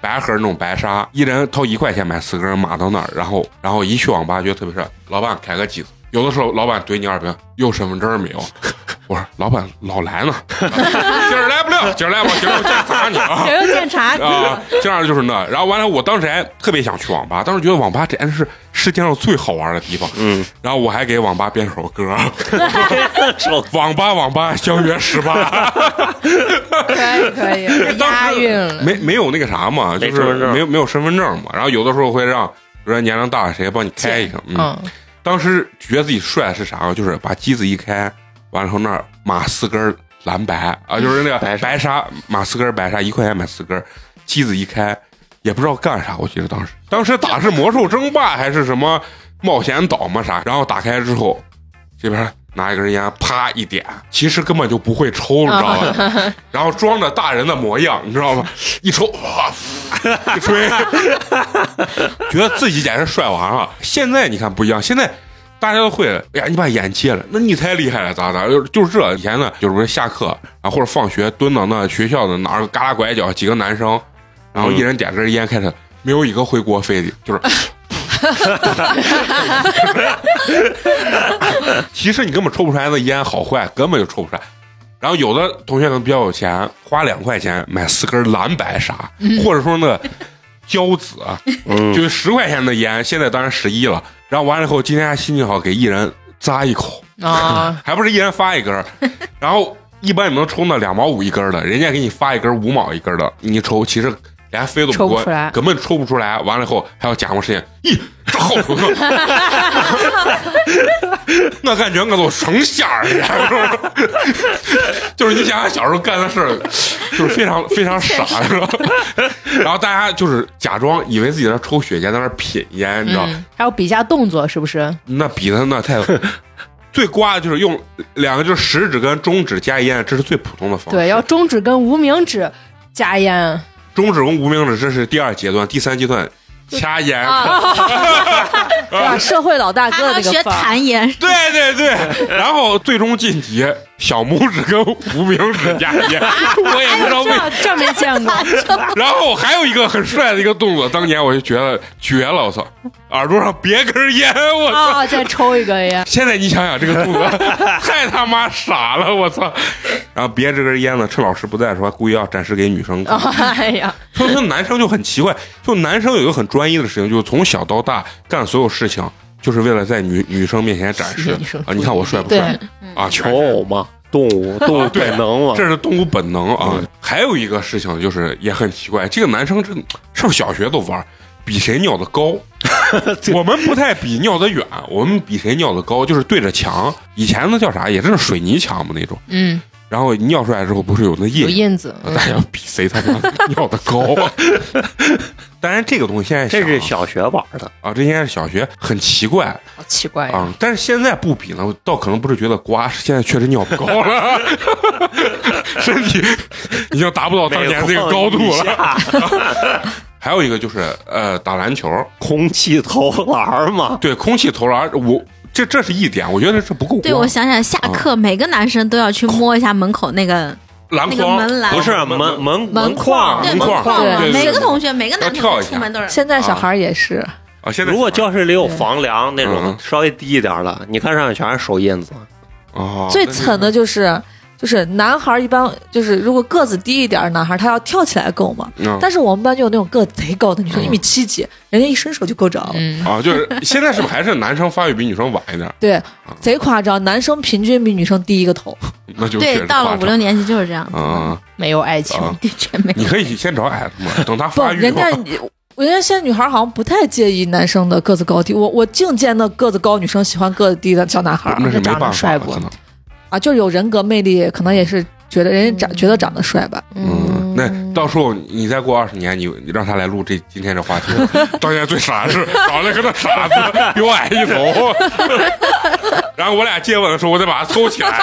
白盒那种白沙，一人掏一块钱买四根，码到那儿，然后然后一去网吧觉得特别帅，老板开个机子，有的时候老板怼你二瓶，有身份证没有？我说老板老来呢，今 儿来不了，今儿来吧，今儿我检查你啊。谁要检查你？啊，这样就是那，然后完了，我当时还特别想去网吧，当时觉得网吧简直是世界上最好玩的地方。嗯，然后我还给网吧编首歌，手网吧网吧相约十八，可以可以，押韵了。没没有那个啥嘛，就是没有没有身份证嘛。然后有的时候会让，比如说年龄大谁帮你开一个，嗯，嗯，当时觉得自己帅是啥？就是把机子一开，完了后那儿码四根儿蓝白啊，就是那个白沙白沙马四根白沙，一块钱买四根，机子一开也不知道干啥，我记得当时当时打是魔兽争霸还是什么冒险岛嘛啥，然后打开之后这边。拿一根烟，啪一点，其实根本就不会抽，你知道吧？然后装着大人的模样，你知道吗？一抽，哇，一吹，觉得自己简直帅完了。现在你看不一样，现在大家都会，哎呀，你把眼戒了，那你才厉害了，咋咋？就就是这，以前呢，就是说下课啊或者放学蹲到那学校的哪儿旮旯拐角，几个男生，然后一人点根烟开始，没有一个回国飞的，就是。其实你根本抽不出来那烟好坏，根本就抽不出来。然后有的同学可能比较有钱，花两块钱买四根蓝白沙，或者说那个胶子，嗯就是十块钱的烟，现在当然十一了。然后完了以后，今天还心情好，给一人扎一口，啊，还不是一人发一根儿。然后一般你能抽那两毛五一根儿的，人家给你发一根五毛一根儿的，你抽其实连飞都抽不出来根本抽不出来。完了以后还要假模实样，咦，这好喝，那感觉我都成仙儿了，就是你想想小时候干的事儿，就是非常非常傻，是吧？然后大家就是假装以为自己在抽雪茄，在那品烟，你知道？嗯，还有比一下动作是不是？那比的那太最瓜的就是用两个就是食指跟中指加烟，这是最普通的方式。对，要中指跟无名指加烟，中指跟无名指这是第二阶段，第三阶段掐烟。对 吧？社会老大哥那个范儿，弹烟，对对对，然后最终晋级小拇指跟无名指夹烟，我也不知道为。这这没见过。然后还有一个很帅的一个动作，当年我就觉得绝了，我操，耳朵上别根烟，我操。啊，再抽一根烟，现在你想想这个动作太他妈傻了，我操！然后别这根烟呢，趁老师不在的时候，故意要展示给女生看。哎呀，所以说男生就很奇怪，就男生有一个很专一的事情，就是从小到大干所有事情，就是为了在女女生面前展示啊，你看我帅不帅啊？求偶嘛，动物动物本能嘛，这是动物本能啊。还有一个事情就是也很奇怪，这个男生这上小学都玩。比谁尿的高，我们不太比尿的远，我们比谁尿的高，就是对着墙。以前那叫啥，也真是水泥墙嘛那种。嗯，然后尿出来之后，不是有那有印，印子，嗯大家要比谁他妈尿的高。当然，这个东西现在这是小学玩的，啊，这应该是小学，很奇怪好奇怪呀。啊。但是现在不比了，倒可能不是觉得瓜，是现在确实尿不高了，身体已经达不到当年这个高度了。了。还有一个就是呃，打篮球，空气投篮嘛，对空气投篮，我这这是一点，我觉得这不够。对我想想，下课每个男生都要去摸一下门口那个那个篮筐门栏不是门门门框框。对门框框嘛，对对对每个同学每个男同要跳一下学出门都是。现在小孩也是，啊，现在如果教室里有房梁那嗯种稍微低一点的，你看上面全是手印子。哦，最惨的就是就是男孩一般就是如果个子低一点儿，男孩他要跳起来够嘛。嗯但是我们班就有那种个子贼高的女生，嗯一米七几，人家一伸手就够着了。嗯，啊，就是现在是不是还是男生发育比女生晚一点？对，贼夸张，男生平均比女生低一个头。那就对，到了五六年级就是这样，啊，没有爱情。啊的确没有。你可以先找矮子嘛，等他，发育人家我觉得现在女孩好像不太介意男生的个子高低。我我净见那个子高女生喜欢个子低的小男孩儿那是没长得帅不可能。啊，就是有人格魅力，可能也是觉得人家长觉得长得帅吧。嗯，那到时候你再过二十年，你你让他来录这今天这话题，到现在最傻的是长得跟那傻子比我矮一头，然后我俩接吻的时候，我得把他凑起来。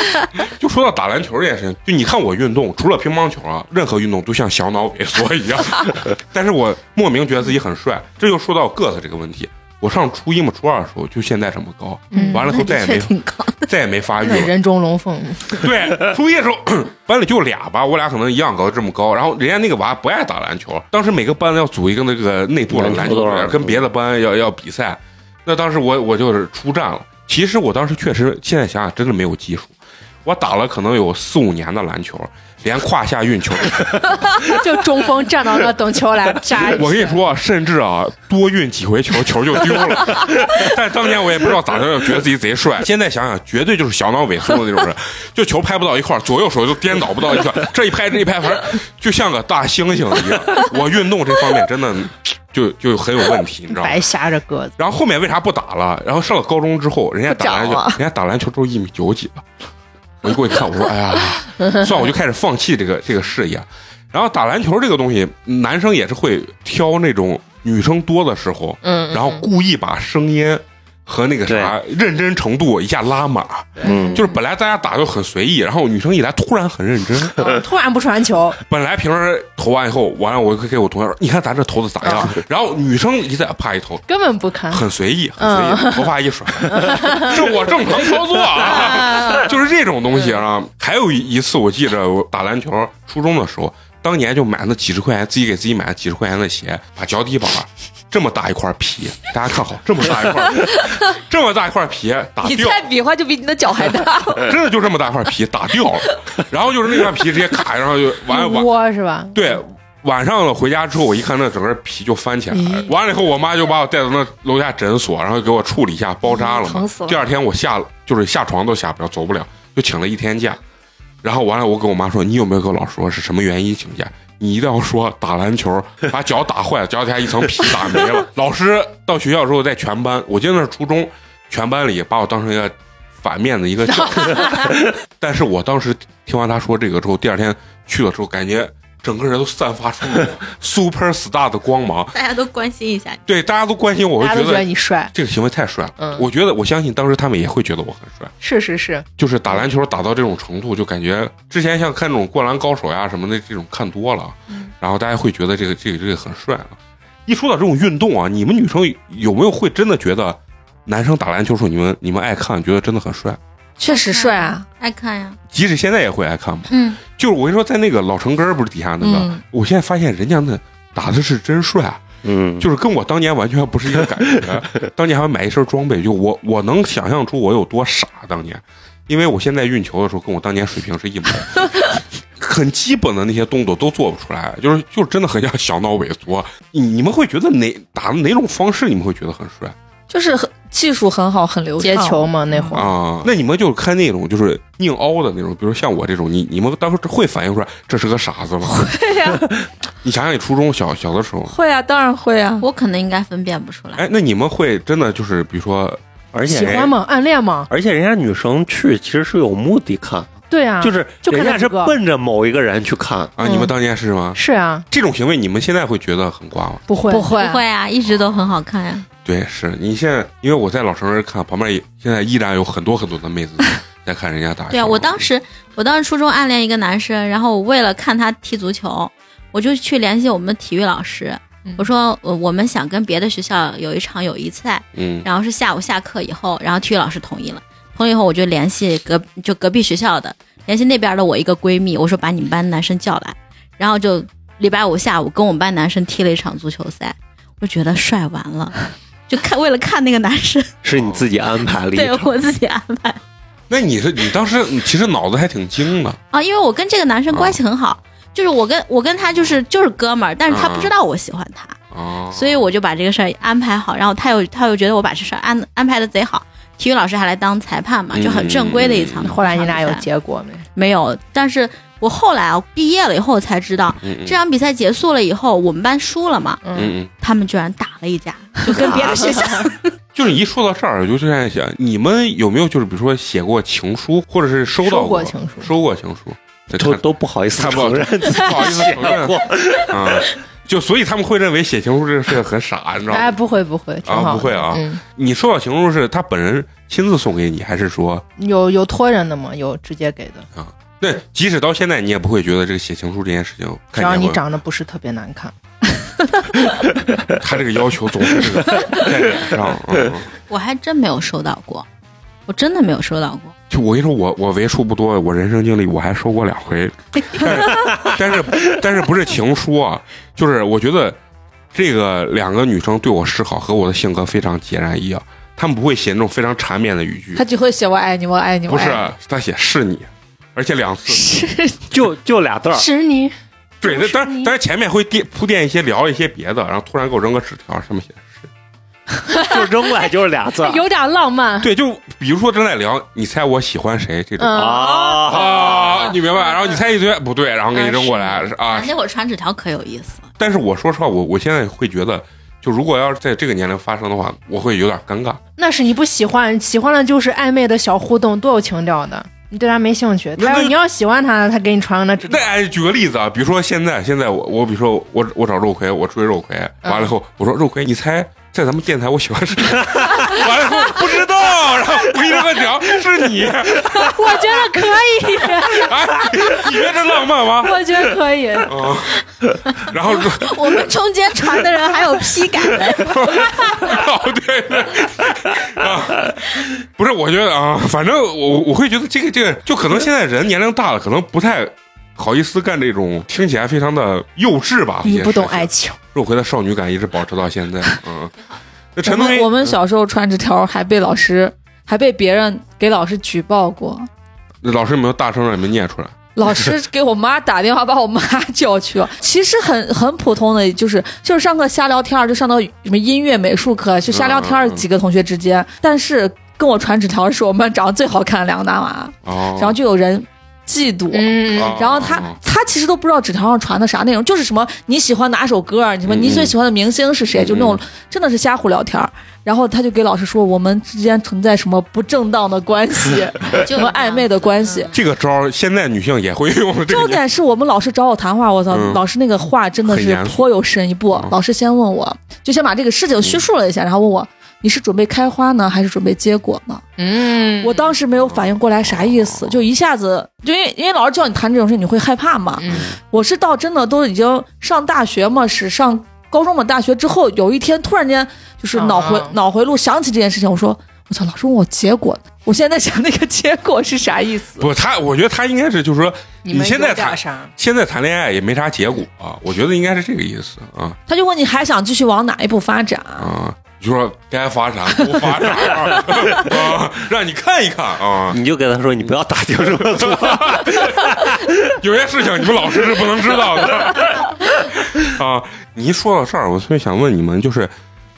就说到打篮球这件事情，就你看我运动，除了乒乓球啊，任何运动都像小脑萎缩一样，但是我莫名觉得自己很帅，这就说到个子这个问题。我上初一嘛，初二的时候就现在这么高，嗯完了以后再也没。再也没发育了。人中龙凤，对，初一的时候 班里就俩吧，我俩可能一样高，这么高。然后人家那个娃不爱打篮球，当时每个班要组一个那个内部的篮球队，跟别的班要要比赛。那当时我我就是出战了。其实我当时确实，现在想想真的没有技术。我打了可能有四五年的篮球，连胯下运球都 就中锋站到那等球来扎我跟你说，甚至啊，多运几回球，球就丢了。但当年我也不知道咋的，觉得自己贼帅。现在想想，绝对就是小脑萎缩的那种人，就球拍不到一块儿，左右手都颠倒不到一块儿，这一拍这一拍，反正就像个大猩猩一样。我运动这方面真的就就很有问题，你知道吗？白瞎着个子。然后后面为啥不打了？然后上了高中之后，人家打篮球人家打篮球都一米九几了。我就过去看，我说哎呀，算，我就开始放弃这个这个事业。然后打篮球这个东西，男生也是会挑那种女生多的时候，嗯，然后故意把声音和那个啥认真程度一下拉满，嗯，就是本来大家打就很随意，然后女生一来突然很认真。嗯 突然不传球，本来平时投完以后，完了我就给我同学说：“你看咱这投的咋样？”然后女生一再啪一投，根本不看。很随意，很随意，头发一甩，是我正常操作啊，就是这种东西啊。还有一次，我记着我打篮球，初中的时候，当年就买那几十块钱，自己给自己买几十块钱的鞋，把脚底板这么大一块皮，大家看好，这么大一块，这么大一块皮打掉，你再比划就比你的脚还大。真的就这么大一块皮打掉了，然后就是那块皮直接卡，然后就完完窝是吧？对，晚上了回家之后，我一看那整个皮就翻起来了。完了以后，我妈就把我带到那楼下诊所，然后给我处理一下，包扎了嘛。疼死了第二天我下就是下床都下不了，走不了，就请了一天假。然后完了，我跟我妈说，你有没有跟老师说是什么原因请假？你一定要说打篮球把脚打坏了，脚底下一层皮打没了。老师到学校之后，在全班，我记得那是初中，全班里把我当成一个反面的一个教师。但是我当时听完他说这个之后，第二天去了之后，感觉整个人都散发出那种 super star 的光芒。大家都关心一下你。对，大家都关心我，我大家都觉得就觉得你帅，这个行为太帅了。嗯我觉得我相信当时他们也会觉得我很帅。是是是，就是打篮球打到这种程度，就感觉之前像看那种灌篮高手呀什么的这种看多了，然后大家会觉得这个这个这个很帅啊。一说到这种运动啊，你们女生有没有会真的觉得男生打篮球的时候，你们你们爱看，觉得真的很帅？确实帅啊！爱看呀，即使现在也会爱看吗？嗯，就是我跟你说，在那个老城根儿不是底下那个，嗯我现在发现人家那打的是真帅，啊嗯，就是跟我当年完全不是一个感觉。当年还买一身装备，就我我能想象出我有多傻当年，因为我现在运球的时候跟我当年水平是一模一样，很基本的那些动作都做不出来，就是就真的很像小脑萎缩。你你们会觉得哪打的哪种方式你们会觉得很帅就是很技术很好，很流畅。接球嘛那会儿。啊？那你们就看那种就是硬凹的那种，比如像我这种，你你们当时会反应出来这是个傻子吗？会呀，你想想你初中小小的时候，会啊，当然会啊。我可能应该分辨不出来。哎，那你们会真的就是比如说而且人喜欢吗？暗恋吗？而且人家女生去其实是有目的看，对啊，就是人家是奔着某一个人去看。啊，嗯你们当年是吗？是啊，这种行为你们现在会觉得很瓜吗？不会不会不会啊，一直都很好看呀。对，是。你现在，因为我在老城人看，旁边也现在依然有很多很多的妹子在看人家打球。对啊，我当时我当时初中暗恋一个男生，然后我为了看他踢足球，我就去联系我们的体育老师，嗯。我说我我们想跟别的学校有一场友谊赛，嗯。然后是下午下课以后，然后体育老师同意了，同意以后我就联系隔就隔壁学校的，联系那边的我一个闺蜜，我说把你们班男生叫来，然后就礼拜五下午跟我们班男生踢了一场足球赛，我觉得帅完了，就看为了看那个男生，是你自己安排了一对，我自己安排那你是你当时你其实脑子还挺精的，啊，因为我跟这个男生关系很好。就是我跟我跟他就是就是哥们儿，但是他不知道我喜欢他，啊，所以我就把这个事儿安排好，然后他又他又觉得我把这事儿安安排的贼好，体育老师还来当裁判嘛，就很正规的一场。嗯后来你俩有结果没？没有？但是我后来啊毕业了以后才知道，嗯嗯这场比赛结束了以后，我们班输了嘛，嗯嗯，他们居然打了一架，就跟别的学校。就是你一说到这儿，我就在想，你们有没有就是比如说写过情书，或者是收到过情书。收过情书，都都不好意思承认。不好意思 写承认。过。啊，就所以他们会认为写情书这个事很傻，你知道吗？哎，吗？不会不会，挺好。啊不会啊。嗯，你收到情书是他本人亲自送给你，还是说？有有托人的吗？有直接给的，那即使到现在你也不会觉得这个写情书这件事情，只要你长得不是特别难看。他这个要求总是这个在脸上。嗯，我还真没有收到过，我真的没有收到过。就我跟你说，我我为数不多，我人生经历我还收过两回，但是但是但是不是情书啊，就是我觉得这个两个女生对我示好和我的性格非常截然一样，她们不会写那种非常缠绵的语句她，只会写我爱你，我爱你，不是她写是你，而且两次。就就俩字儿，是你，对，那当然当然前面会垫铺垫一些聊一些别的，然后突然给我扔个纸条，上面写是。就扔过来就是俩字儿 有点浪漫。对，就比如说正在聊，你猜我喜欢谁这种。嗯啊啊，你明白？然后你猜一堆不对，然后给你扔过来啊。那会儿传纸条可有意思了。但是我说实话，我我现在会觉得，就如果要是在这个年龄发生的话，我会有点尴尬。那是你不喜欢，喜欢了就是暧昧的小互动，多有情调的。你对他没兴趣。他要你要喜欢他，他给你传个那纸。那哎，举个例子啊，比如说现在现在我我比如说我我找肉葵，我追肉葵，完了以后我说肉葵，你猜在咱们电台我喜欢谁？完了以后不知道，然后我一个讲 是你，我觉得可以，哎，你觉得这浪漫吗？我觉得可以。啊，然后说 我们中间传的人还有批改的，哦，对对啊，不是，我觉得啊，反正我我会觉得这个这个，就可能现在人年龄大了，可能不太好意思干这种听起来非常的幼稚吧。你不懂爱情，肉葵的少女感一直保持到现在。嗯，那我陈东们我们小时候传纸条还被老师还被别人给老师举报过，老师有没有大声让你们念出来？老师给我妈打电话把我妈 叫去了。其实很很普通的，就是就是上课瞎聊天儿，就上到什么音乐美术课就瞎聊天几个同学之间。但是跟我传纸条的是我们班长得最好看的两个男娃，哦，然后就有人嫉妒。然后他他其实都不知道纸条上传的啥内容，就是什么你喜欢哪首歌，什么嗯你最喜欢的明星是谁，就那种真的是瞎胡聊天儿。然后他就给老师说我们之间存在什么不正当的关系，就什么暧昧的关系。这个招儿现在女性也会用。重点是我们老师找我谈话，我操，嗯老师那个话真的是颇有深意。不嗯，老师先问我，就先把这个事情叙述了一下，然后问我你是准备开花呢，还是准备结果呢？嗯，我当时没有反应过来啥意思，就一下子就因为因为老师叫你谈这种事，你会害怕嘛。嗯我是到真的都已经上大学嘛，是上高中嘛，大学之后有一天突然间就是脑回、啊脑回路想起这件事情，我说我操，老师问我结果呢，我现在想那个结果是啥意思？不，他我觉得他应该是就是说，你们现在谈啥？现在谈恋爱也没啥结果啊，我觉得应该是这个意思啊他就问你还想继续往哪一步发展？啊，就说该发啥 不发展啊，啊让你看一看啊，你就跟他说，你不要打听这么多。有些事情你们老师是不能知道的 啊。你一说到这儿，我特别想问你们，就是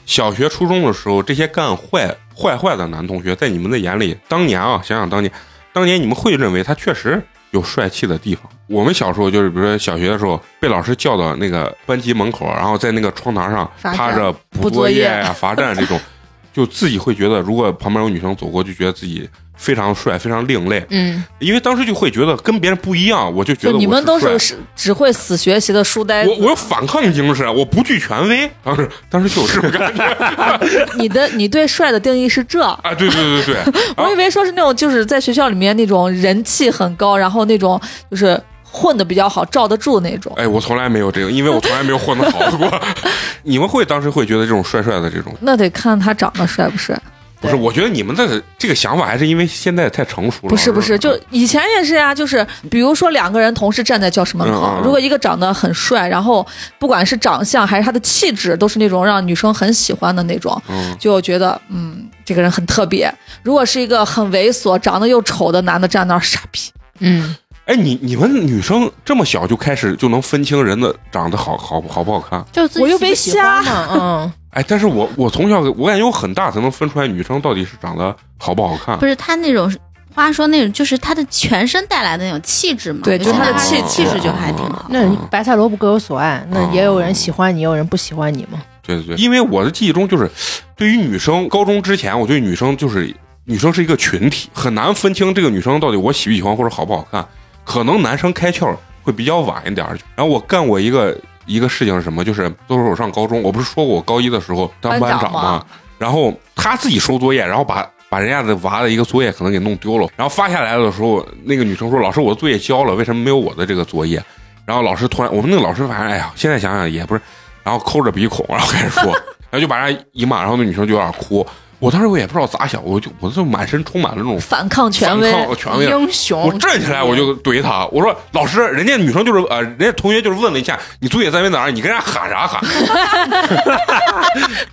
小学、初中的时候，这些干坏坏坏的男同学，在你们的眼里，当年啊，想想当年，当年你们会认为他确实有帅气的地方。我们小时候就是，比如说小学的时候，被老师叫到那个班级门口，然后在那个窗台上趴着补补作业作业呀、罚站这种，就自己会觉得，如果旁边有女生走过，就觉得自己非常帅，非常另类。嗯，因为当时就会觉得跟别人不一样，我就觉得就你们都是是只会死学习的书呆子我，我有反抗精神，我不惧权威。当时当时就有这种 感觉你的你对帅的定义是这。啊！对对对对对，我以为说是那种就是在学校里面那种人气很高，然后那种就是混的比较好，罩得住那种。哎，我从来没有这个，因为我从来没有混得好过。你们会当时会觉得这种帅帅的这种，那得看他长得帅不帅。不是？我觉得你们的这个想法还是因为现在太成熟了。不是不是，就以前也是呀，就是比如说两个人同时站在教室门口，如果一个长得很帅，然后不管是长相还是他的气质，都是那种让女生很喜欢的那种，嗯，就觉得嗯，这个人很特别。如果是一个很猥琐、长得又丑的男的站那儿，傻逼。嗯，哎，你你们女生这么小就开始就能分清人的长得好好好不好看？就自己我又没喜欢瞎嘛。嗯，哎，但是我我从小我感觉我很大才能分出来女生到底是长得好不好看不。是她那种话说那种，就是她的全身带来的那种气质嘛。对就现在就是他的气气质就还挺好。那白菜萝卜各有所爱，那哦也有人喜欢你，也有人不喜欢你嘛。对对对，因为我的记忆中就是，对于女生，高中之前，我觉得女生就是女生是一个群体，很难分清这个女生到底我喜不喜欢或者好不好看。可能男生开窍会比较晚一点。然后我干过一个一个事情是什么，就是都是我上高中，我不是说过我高一的时候当班班长长吗吗？然后他自己收作业，然后把。把人家的娃的一个作业可能给弄丢了，然后发下来的时候，那个女生说：“老师，我的作业交了，为什么没有我的这个作业？”然后老师突然，我们那个老师反正，哎呀，现在想想也不是，然后抠着鼻孔，然后开始说，然后就把人家一骂，然后那女生就有点哭。我当时我也不知道咋想，我就我就满身充满了那种反抗权威，反抗权威。英雄，我站起来我就怼他，我说老师，人家女生就是呃，人家同学就是问了一下你作业在没哪儿，你跟人家喊啥喊？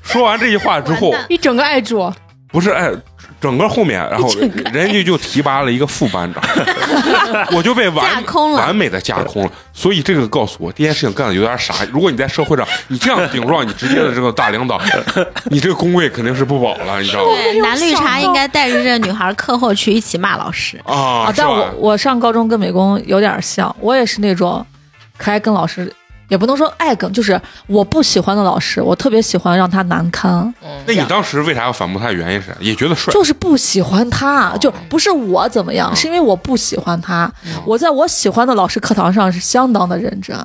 说完这句话之后，一整个爱住，不是哎，整个后面，然后人家就提拔了一个副班长，我就被完架空了完美的架空了。所以这个告诉我，这件事情干的有点傻。如果你在社会上你这样顶撞你直接的这个大领导，你这个工位肯定是不保了，你知道吗？对，男绿茶应该带着这女孩课后去一起骂老师。啊，啊，但我？我上高中跟美工有点像，我也是那种可爱跟老师也不能说爱梗，就是我不喜欢的老师，我特别喜欢让他难堪，那你当时为啥要反驳他？原因是啥也觉得帅，就是不喜欢他，就不是我怎么样，嗯是因为我不喜欢他。我在我喜欢的老师课堂上是相当的认真，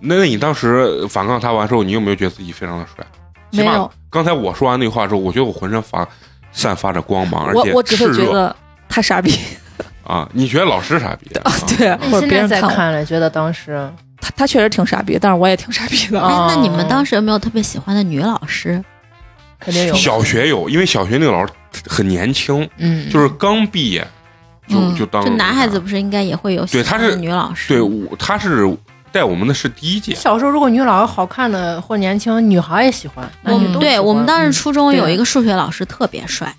那那你当时反抗他完之后，你有没有觉得自己非常的帅？起码没有。刚才我说完那话之后，我觉得我浑身发散发着光芒，而且我我只会觉得他傻逼，啊！你觉得老师傻逼？啊对，那或者现在再看了，觉得当时他他确实挺傻逼，但是我也挺傻逼的。啊哎，那你们当时有没有特别喜欢的女老师？肯定有，小学有，因为小学那个老师很年轻，嗯，就是刚毕业就嗯就当就男孩子不是应该也会有喜对他是欢的女老师？对，我他是带我们的是第一届，小时候如果女老师好看的或年轻，女孩也喜欢，我们对我们当时初中有一个数学老师特别帅，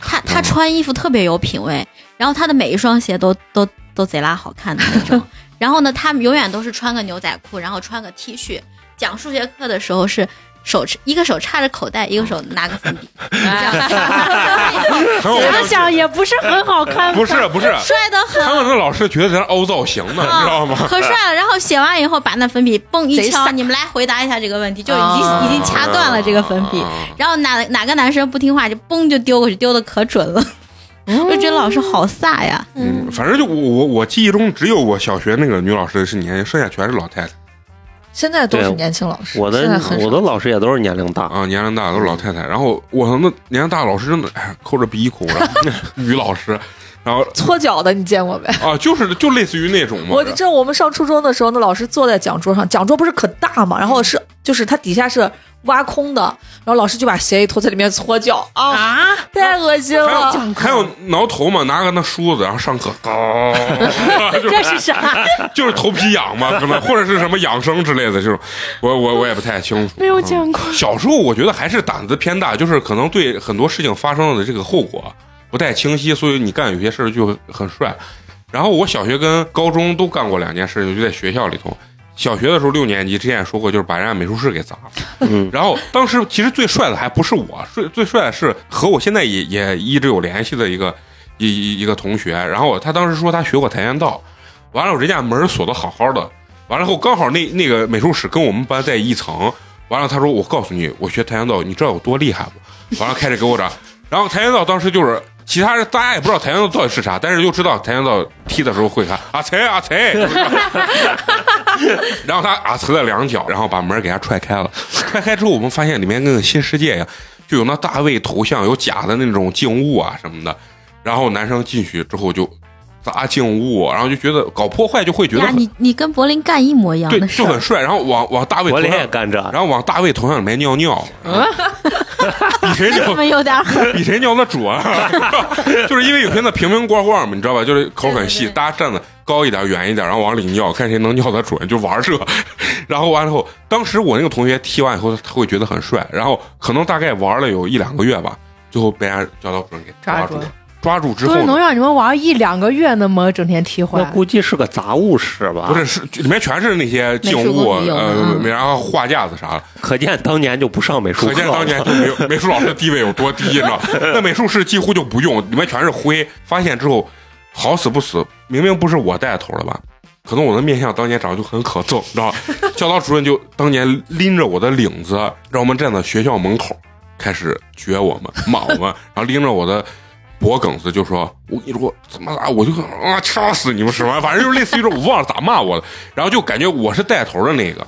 他他嗯穿衣服特别有品味，然后他的每一双鞋都都都贼拉好看的那种。然后呢，他们永远都是穿个牛仔裤，然后穿个 T 恤。讲数学课的时候是手一个手插着口袋，一个手拿个粉笔，想想也不是很好看，不是不是，帅的很。他们那老师觉得咱凹造型呢，你知道吗？可帅了，然后写完以后把那粉笔嘣一敲，你们来回答一下这个问题，就已经、啊已经掐断了这个粉笔。啊然后哪哪个男生不听话就嘣就丢过去，丢的可准了。我就觉得老师好飒呀，嗯，反正就我我我记忆中只有我小学那个女老师是年轻，剩下全是老太太。现在都是年轻老师，我的我的老师也都是年龄大，啊，年龄大都是老太太。然后我那年龄大老师真的哎抠着鼻孔，然后女老师，然后搓脚的，你见过没？啊就是就类似于那种嘛，我这我们上初中的时候，那老师坐在讲桌上，讲桌不是可大嘛，然后是就是它底下是挖空的，然后老师就把鞋一脱在里面搓脚啊，啊，太恶心了。有还有挠头嘛，拿个那梳子，然后上课，哦，这是啥？就是头皮痒嘛，可能或者是什么养生之类的这种，我我我也不太清楚。没有啊见过。小时候我觉得还是胆子偏大，就是可能对很多事情发生的这个后果不太清晰，所以你干有些事儿就很帅。然后我小学跟高中都干过两件事，就在学校里头。小学的时候六年级之前也说过，就是把人家美术室给砸了。嗯，然后当时其实最帅的还不是我，最最帅的是和我现在也也一直有联系的一个一一一个同学。然后他当时说他学过跆拳道，完了人家门锁的好好的，完了后刚好那那个美术室跟我们班在一层。完了他说我告诉你，我学跆拳道，你知道有多厉害不？完了开始给我这，然后跆拳道当时就是。其他人大家也不知道跆拳道到底是啥，但是就知道跆拳道踢的时候会喊阿才阿才，然后他啊呲了两脚，然后把门给他踹开了。踹开之后，我们发现里面跟个新世界一样，就有那大卫头像，有假的那种静物啊什么的。然后男生进去之后就砸静物，然后就觉得搞破坏就会觉得呀，你你跟柏林干一模一样对，的事儿，就很帅。然后往往大卫头林也上，干这，然后往大卫头上里面尿尿，比谁尿这么有点狠。比谁尿的准，就是因为有些那瓶瓶罐罐嘛，你知道吧？就是口很细，大家站的高一点、远一点，然后往里尿，看谁能尿得准，就玩这。然后完了后，当时我那个同学踢完以后，他会觉得很帅，然后可能大概玩了有一两个月吧，最后被人家教导主任给抓抓住住了。抓住之后不是能，让你们玩一两个月那么整天踢那坏？估计是个杂物室吧？不是，是里面全是那些静物，呃，嗯然后画架子啥的。可见当年就不上美术课。可见当年就没有 美术老师的地位有多低，你知道？那美术室几乎就不用，里面全是灰。发现之后，好死不死，明明不是我带头的吧？可能我的面相当年长得就很可憎，你知道吧？教导主任就当年拎着我的领子，让我们站在学校门口，开始撅我们、骂我们，然后拎着我的脖梗子就说：“我跟你说怎么啊，我就啊掐死你们什么？反正就是类似于说，我忘了咋骂我的。然后就感觉我是带头的那个，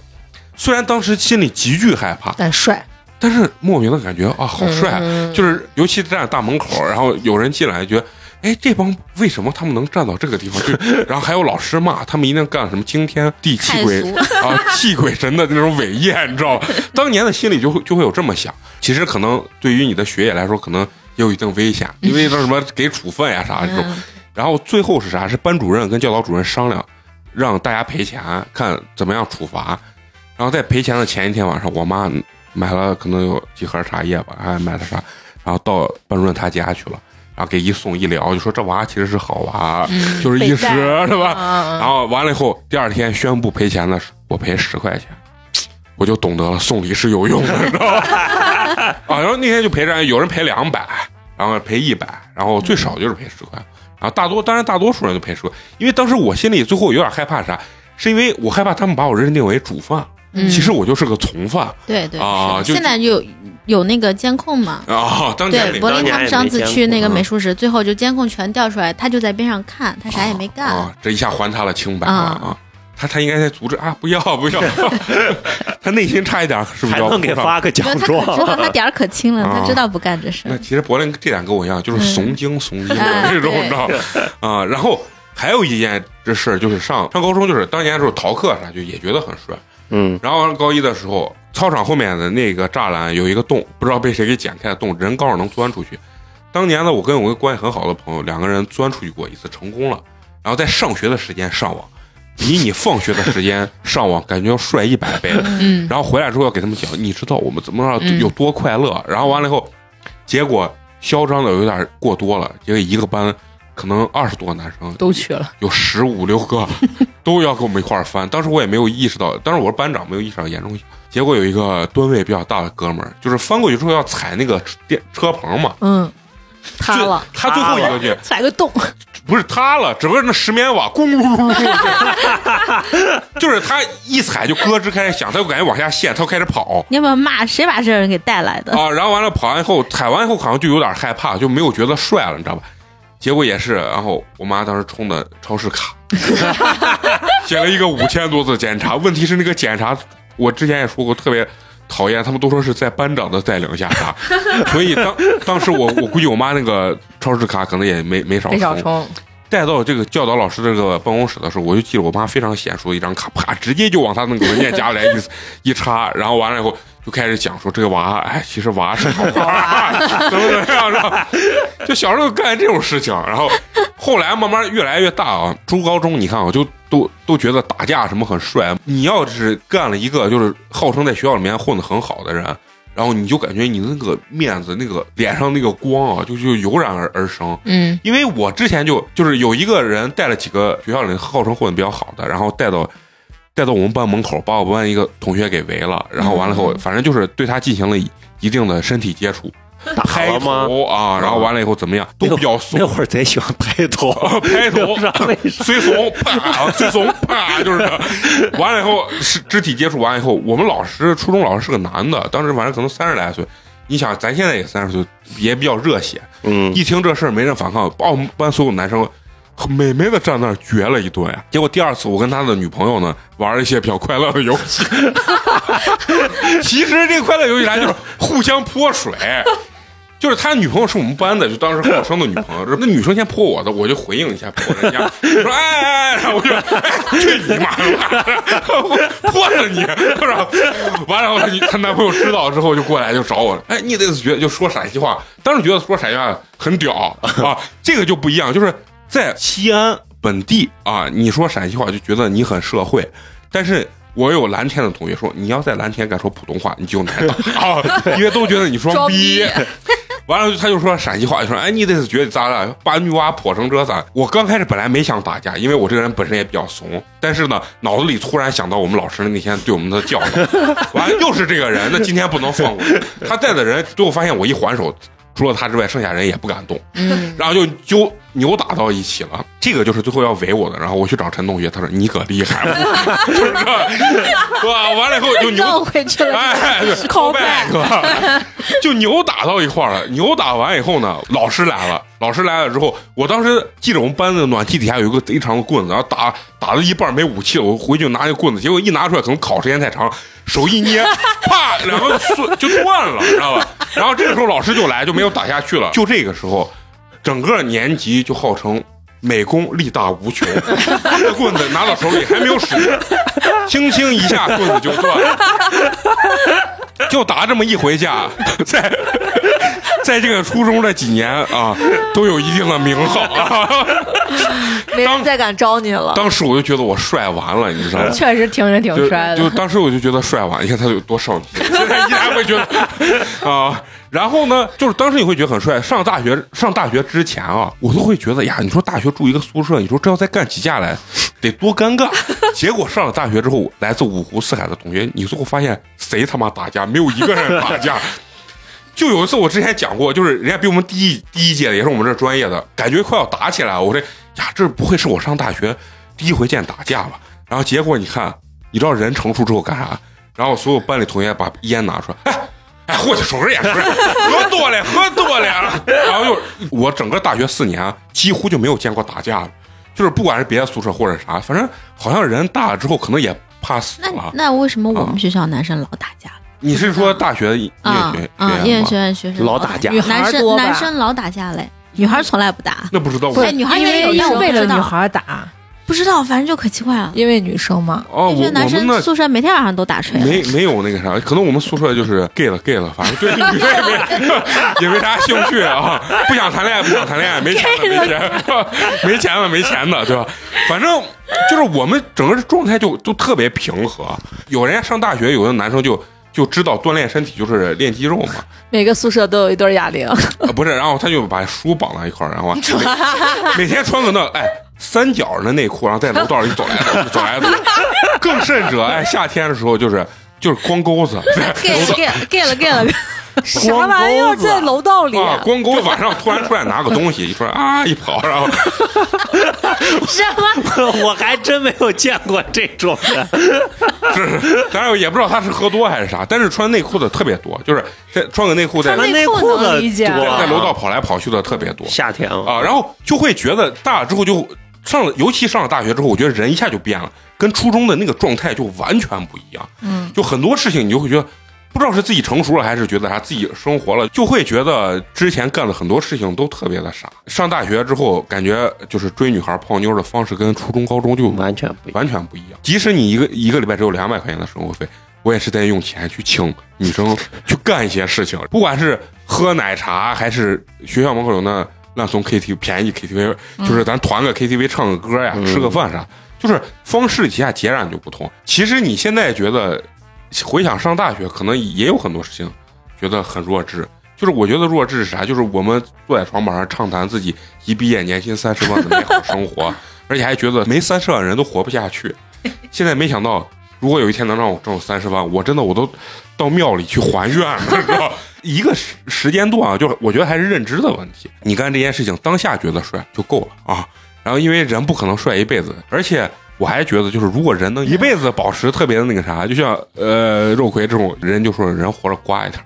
虽然当时心里极具害怕，但帅，但是莫名的感觉啊，好帅！嗯就是尤其站在大门口，然后有人进来，觉得哎，这帮为什么他们能站到这个地方去？然后还有老师骂他们一定干什么惊天地泣鬼啊，泣鬼神的那种伟业，你知道吗？当年的心里就会就会有这么想。其实可能对于你的学业来说，可能也有一定危险，因为那什么给处分呀啥这种。然后最后是啥？是班主任跟教导主任商量，让大家赔钱，看怎么样处罚。然后在赔钱的前一天晚上，我妈买了可能有几盒茶叶吧，还买的啥，然后到班主任他家去了，然后给一送一聊，就说这娃其实是好娃，就是一时是吧？啊然后完了以后，第二天宣布赔钱的是我赔十块钱，我就懂得了送礼是有用的，你知道吧？啊，然后那天就赔着，有人赔两百，然后赔一百，然后最少就是赔十块，然后大多当然大多数人就赔十块，因为当时我心里最后有点害怕啥，是因为我害怕他们把我认定为主犯。嗯其实我就是个从犯对对啊就现在有有那个监控嘛？啊。当年对，柏林他们上次去那个美术室，最后就监控全调出来，他就在边上看，他啥也没干。啊，这一下还他了清白了啊啊。他他应该在阻止啊！不要不要，他内心差一点是不是要还能给发个奖没有，他知道？他点儿可轻了，啊他知道不干这事那。其实柏林这点跟我一样，就是怂精怂精 的哎这种，你知道啊。然后还有一件这事儿，就是上上高中，就是当年的时候逃课啥，就也觉得很帅。嗯，然后高一的时候，操场后面的那个栅栏有一个洞，不知道被谁给剪开的洞，人刚好能钻出去。当年呢，我跟我一个关系很好的朋友，两个人钻出去过一次，成功了。然后在上学的时间上网，比你放学的时间上网感觉要帅一百倍。嗯，然后回来之后要给他们讲，你知道我们怎么样嗯有多快乐。然后完了以后，结果嚣张的有点过多了，因为一个班可能二十多个男生，都去了，有十五六个都要跟我们一块儿翻。当时我也没有意识到，当时我是班长，没有意识到严重性。结果有一个吨位比较大的哥们儿，就是翻过去之后要踩那个电车棚嘛，嗯，塌了，他最后一个去踩个洞，不是塌了，整个那石棉瓦咕噜噜噜噜，就是他一踩就咯吱开始响，他就感觉往下陷，他就开始跑。你要不要骂谁把这人给带来的？啊，然后完了跑完以后，踩完以后好像就有点害怕，就没有觉得帅了，你知道吧？结果也是，然后我妈当时充的超市卡，写了一个五千多字检查。问题是那个检查，我之前也说过，特别讨厌，他们都说是在班长的带领下杀，所以当当时我我估计我妈那个超市卡可能也没没少没少充。冲，带到这个教导老师这个办公室的时候，我就记得我妈非常娴熟的一张卡，啪，直接就往他那个文件夹里来一 一插，然后完了以后就开始讲说这个娃，哎，其实娃是好娃，怎么怎么样，是吧？就小时候干这种事情，然后后来慢慢越来越大啊，初高中你看啊，就都都觉得打架什么很帅。你要是干了一个就是号称在学校里面混得很好的人，然后你就感觉你的那个面子、那个脸上那个光啊，就就油然而而生。嗯。因为我之前就就是有一个人带了几个学校里号称混的比较好的，然后带到带到我们班门口，把我们班一个同学给围了，然后完了以后，反正就是对他进行了一定的身体接触，打拍了吗？头啊，然后完了以后怎么样，都比较怂那，会儿贼喜欢拍头，拍头。随怂啪，随怂啪，就是完了以后是肢体接触完了以后，我们老师初中老师是个男的，当时反正可能三十来岁。你想，咱现在也三十岁，也比较热血。嗯，一听这事儿没人反抗，把我们班所有男生美美的站那儿撅了一顿呀。结果第二次我跟他的女朋友呢玩了一些比较快乐的游戏，其实这个快乐游戏啥就是互相泼水。就是他女朋友是我们班的，就当时好生的女朋友。那女生先泼我的，我就回应一下泼人家，说哎哎哎，然后我就哎去你妈的，泼死你，是吧？完了后，她她男朋友知道之后就过来就找我了，哎，你得觉得就说陕西话，当时觉得说陕西话很屌啊，这个就不一样，就是在西安本地啊，你说陕西话就觉得你很社会，但是。我有蓝天的同学说，你要在蓝天敢说普通话，你就难了 啊，因为都觉得你装逼。完了，他就说陕西话，就说：“哎，你这是觉得咋了？把女娃泼成这咋？”我刚开始本来没想打架，因为我这个人本身也比较怂，但是呢，脑子里突然想到我们老师那天对我们的教导，完了又是这个人，那今天不能放过他带的人。最后发现我一还手，除了他之外，剩下人也不敢动，嗯，然后就就扭打到一起了。这个就是最后要围我的。然后我去找陈同学，他说：“你可厉害了，就是吧？”完了以后就扭绕回去了。哎，call back，就扭打到一块儿了。扭打完以后呢，老师来了。老师来了之后，我当时记得我们班的暖气底下有一个贼长的棍子，然后打打到一半没武器了，我回去拿那个棍子，结果一拿出来，可能烤时间太长，手一捏，啪，两个碎就断了，知道吧？然后这个时候老师就来，就没有打下去了。就这个时候，整个年级就号称。美工力大无穷，这棍子拿到手里还没有使劲，轻轻一下棍子就断了。就打这么一回架，在在这个初中这几年啊，都有一定的名号啊。没人再敢招你了。当时我就觉得我帅完了，你知道吗？确实听着挺帅的。就当时我就觉得帅完，你看他有多少女心，现在依然会觉得啊。然后呢，就是当时你会觉得很帅。上大学上大学之前啊，我都会觉得呀，你说大学住一个宿舍，你说这要再干起架来，得多尴尬。结果上了大学之后，来自五湖四海的同学，你最后发现谁他妈打架，没有一个人打架。就有一次我之前讲过，就是人家比我们第一第一届的，也是我们这专业的，感觉快要打起来了。我说呀，这不会是我上大学第一回见打架吧？然后结果你看，你知道人成熟之后干啥？然后所有班里同学把烟拿出来，哎。哎，我去，抽根烟，抽根烟，喝多了，喝多了。然后就我整个大学四年啊，几乎就没有见过打架的，就是不管是别的宿舍或者啥，反正好像人大了之后可能也怕死那了。那为什么我们学校男生老打架？你是说大学音啊乐学啊，音乐学院学生老打架女孩男生男生老打架嘞，女孩从来不打，那不知道我不是哎女孩因为也有但我知道为了女孩打，不知道，反正就可奇怪了。因为女生嘛，哦，我我觉得男生宿舍每天晚上都打锤，没没有那个啥，可能我们宿舍就是 gay 了 gay 了，反正对女生也没 也没啥兴趣啊，不想谈恋爱不想谈恋爱，没钱了没钱，没钱了没钱的，对吧？反正就是我们整个状态就就特别平和。有人家上大学，有的男生就就知道锻炼身体就是练肌肉嘛，每个宿舍都有一对哑铃，啊 不是，然后他就把书绑在一块儿，然后每每天穿个那哎三角的内裤，然后在楼道里走来 走来走去。更甚者，哎，夏天的时候就是就是光钩子，在 gay 了楼道。gay 了 gay 了。啥玩意儿？在楼道里？啊，光钩子晚上突然出来拿个东西，一出来啊一跑，然后。什么？我还真没有见过这种的。是，当然也不知道他是喝多还是啥，但是穿内裤的特别多，就是在穿个内裤在楼道跑来跑去的特别多。夏天啊，啊，然后就会觉得大了之后就上了，尤其上了大学之后，我觉得人一下就变了，跟初中的那个状态就完全不一样。嗯，就很多事情你就会觉得，不知道是自己成熟了还是觉得啥，自己生活了，就会觉得之前干的很多事情都特别的傻。上大学之后，感觉就是追女孩泡妞的方式跟初中、高中就完全不一样。完全不一样。即使你一个一个礼拜只有两百块钱的生活费，我也是在用钱去请女生去干一些事情，不管是喝奶茶还是学校门口有那烂怂 KTV 便宜 KTV，就是咱团个 KTV 唱个歌呀，嗯吃个饭啥，就是方式一下截然就不同。其实你现在觉得回想上大学，可能也有很多事情觉得很弱智。就是我觉得弱智是啥？就是我们坐在床板上畅谈自己一毕业年薪三十万的美好生活，而且还觉得没三十万人都活不下去。现在没想到，如果有一天能让我挣三十万，我真的我都到庙里去还愿了，知道吧？一个时时间段啊，就是我觉得还是认知的问题。你干这件事情当下觉得帅就够了啊。然后因为人不可能帅一辈子，而且我还觉得就是如果人能一辈子保持特别的那个啥，就像呃肉葵这种人就说人活着瓜一点，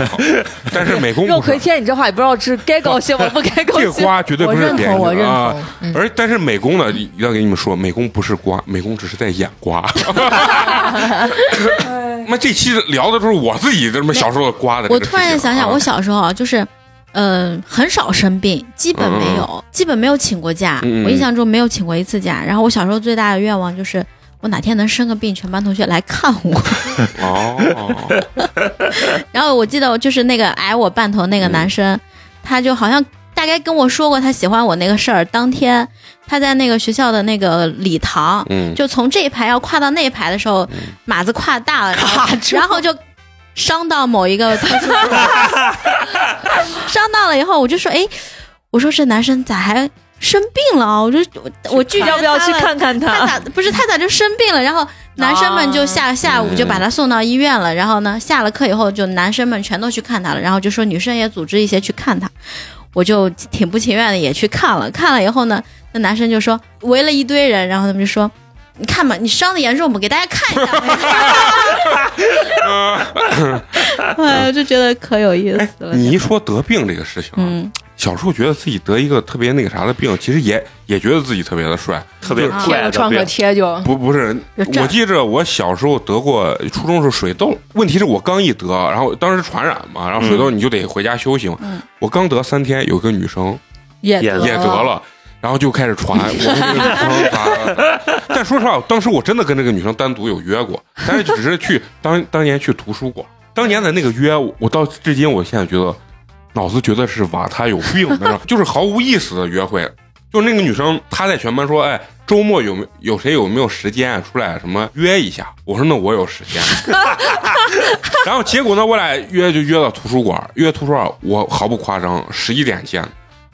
但是美工是肉葵听，你这话也不知道是该高兴吗？不该高兴这个兴。瓜绝对我认同，不是别人我认啊。嗯而但是美工呢，要给你们说，美工不是瓜，美工只是在演瓜。那这期聊的都是我自己这么小时候的瓜的这我。突然想想，我小时候啊，就是，嗯、很少生病，基本没有，基本没有请过假。我印象中没有请过一次假。然后我小时候最大的愿望就是，我哪天能生个病，全班同学来看我。哦，然后我记得就是那个矮我半头那个男生，他就好像大概跟我说过他喜欢我那个事儿。当天他在那个学校的那个礼堂，嗯，就从这一排要跨到那一排的时候，马子跨大了，然后然后就伤到某一个特殊部位，伤到了以后，我就说，哎，我说这男生咋还生病了啊？我就我我拒绝要不要去他了看看他他？咋不是他咋就生病了？然后男生们就下下午就把他送到医院了。然后呢，下了课以后，就男生们全都去看他了。然后就说女生也组织一些去看他，我就挺不情愿的也去看了。看了以后呢，那男生就说围了一堆人，然后他们就说。你看吧，你伤的严重，我们给大家看一下。哎呀，就觉得可有意思了。你一说得病这个事情啊，嗯，小时候觉得自己得一个特别那个啥的病，其实也也觉得自己特别的帅。特别啊怪的创个病，贴就不不是，我记着我小时候得过，初中是水痘。问题是我刚一得，然后当时传染嘛，然后水痘你就得回家休息嘛。嗯我刚得三天，有个女生也也也得了，然后就开始传 我跟这个女生啥。但说实话，当时我真的跟这个女生单独有约过，但是只是去当当年去图书馆，当年的那个约，我到至今我现在觉得脑子觉得是吧，她有病，你知道吗就是毫无意思的约会。就是那个女生，她在全班说：“哎，周末有没有谁有没有时间啊出来什么约一下？”我说：“那我有时间。” 然后结果呢，我俩约就约到图书馆，约图书馆，我毫不夸张，十一点见，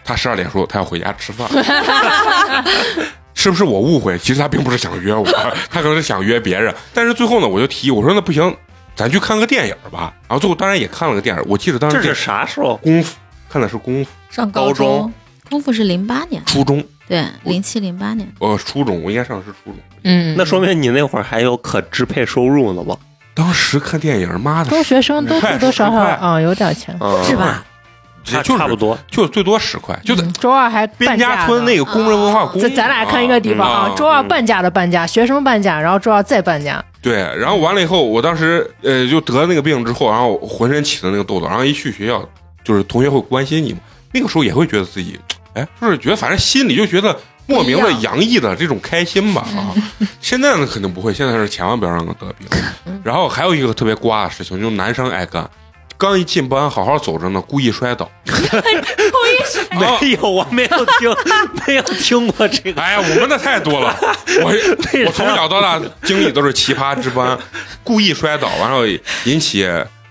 他十二点说他要回家吃饭。是不是我误会？其实他并不是想约我，他可能是想约别人。但是最后呢，我就提议我说那不行，咱去看个电影吧。然后最后当然也看了个电影，我记得当时这是啥时候？功夫，看的是功夫，上高中中，功夫是零八年，初中，对，零七零八年。呃，初中，我应该上的是初中。嗯，那说明你那会儿还有可支配收入呢吧？当时看电影，妈的，中学生都多多少少啊有点钱。嗯是吧？差就是差不多。就最多十块，就在嗯周二还边家村那个工人文化宫。咱咱俩看一个地方啊，周二半价的半价，学生半价，然后周二再半价。对，然后完了以后，我当时呃就得了那个病之后，然后浑身起的那个痘痘，然后一去学校，就是同学会关心你嘛，那个时候也会觉得自己，哎，就是觉得反正心里就觉得莫名的洋溢的这种开心吧啊。现在呢肯定不会，现在是千万不要让他得病。然后还有一个特别瓜的事情，就是男生爱干。刚一进班，好好走着呢，故意摔倒。故意没有，我没有听，没有听过这个。哎呀，我们的太多了。我 我从小到大经历都是奇葩之班，故意摔倒，完了引起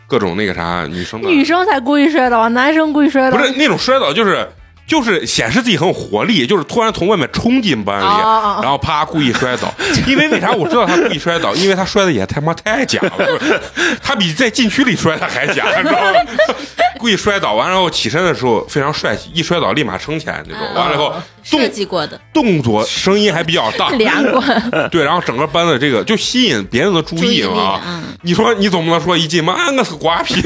各种那个啥女生的，女生才故意摔倒，男生故意摔倒。不是那种摔倒，就是就是显示自己很有活力，就是突然从外面冲进班里，然后啪故意摔倒。因为为啥我知道他故意摔倒？因为他摔的也他妈太假了，他比在禁区里摔的还假，你知道吗？故意摔倒完，然后起身的时候非常帅气，一摔倒立马撑起来那种。完了以后动设计过的，动作声音还比较大，连贯，对，然后整个班的这个就吸引别人的注注意力意啊。嗯，你说你总不能说一进门啊，我是瓜皮，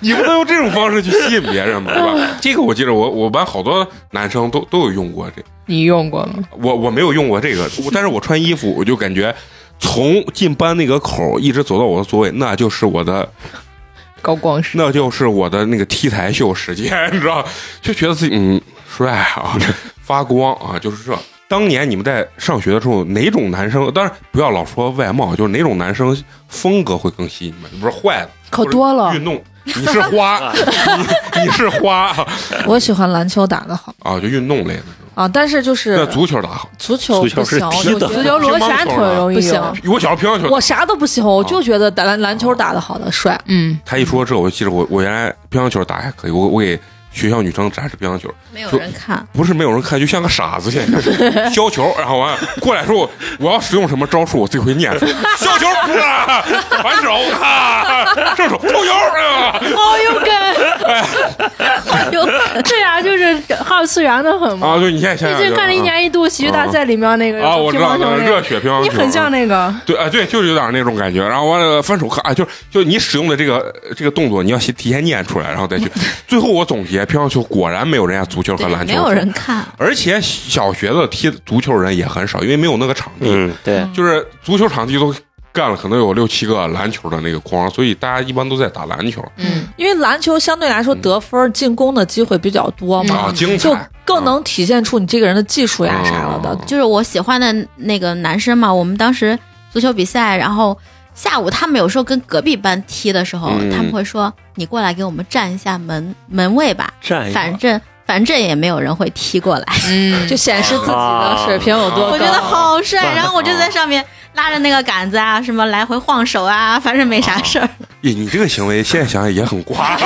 你不能用这种方式去吸引别人吧，对吧？这个我记得我我班好多男生都都有用过这，你用过吗？我我没有用过这个，我但是我穿衣服我就感觉从进班那个口一直走到我的座位，那就是我的高光时，那就是我的那个 T 台秀时间，你知道，就觉得自己嗯帅啊，发光啊，就是这。当年你们在上学的时候，哪种男生？当然不要老说外貌，就是哪种男生风格会更吸引你们？不是坏的，可多了运动，你是花，你你是花。啊 我喜欢篮球打得好。啊，就运动类的？啊，但是就是那足球打好，足球足球是不行，我踢的。足球螺旋腿容易不行。有。我小时候乒乓球我啥都不喜欢，我就觉得打篮篮球打得好的帅。嗯，他一说这，我就记得我我原来乒乓球打还可以，我我给学校女生展示乒乓球，没有人看，不是没有人看，就像个傻子现在 削球，然后完了过来说我要使用什么招数，我自己会念。削 球，啊，反手啊，正手，投球啊，好有梗，对呀，就是二次元的很嘛。啊，对，你现在想想，最近看了一年一度喜剧大赛里面那个啊，我知道热血乒乓球，你很像那个，对啊，对，就是有点那种感觉。然后完了，翻手看，啊，就就你使用的这个这个动作，你要先提前念出来，然后再去。最后我总结，乒乓球果然没有人家足球和，篮球没有人看，而且小学的踢足球人也很少，因为没有那个场地。嗯，对，就是足球场地都干了，可能有六七个篮球的那个框，所以大家一般都在打篮球。嗯，因为篮球相对来说得分、进攻的机会比较多嘛，就，更能体现出你这个人的技术呀啥了的嗯。就是我喜欢的那个男生嘛，我们当时足球比赛，然后下午他们有时候跟隔壁班踢的时候，嗯。他们会说：“你过来给我们站一下门门卫吧，站一反正反正也没有人会踢过来。嗯，就显示自己的水平有多高。我觉得好帅，啊然后我就在上面拉着那个杆子啊，什么来回晃手啊，反正没啥事儿。咦，你这个行为现在想想也很瓜，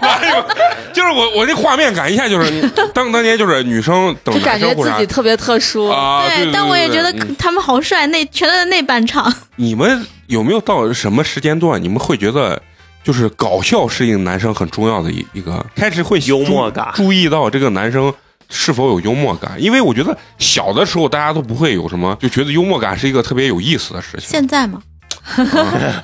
哎呦就是我我这画面感一下就是 当当年就是女生等就感觉自己特别特殊。啊，对，对但我也觉得他们好帅，那全都在那半场。你们有没有到什么时间段，你们会觉得就是搞笑是一个男生很重要的一一个，开始会幽默感注注意到这个男生是否有幽默感？因为我觉得小的时候大家都不会有什么，就觉得幽默感是一个特别有意思的事情。现在吗，啊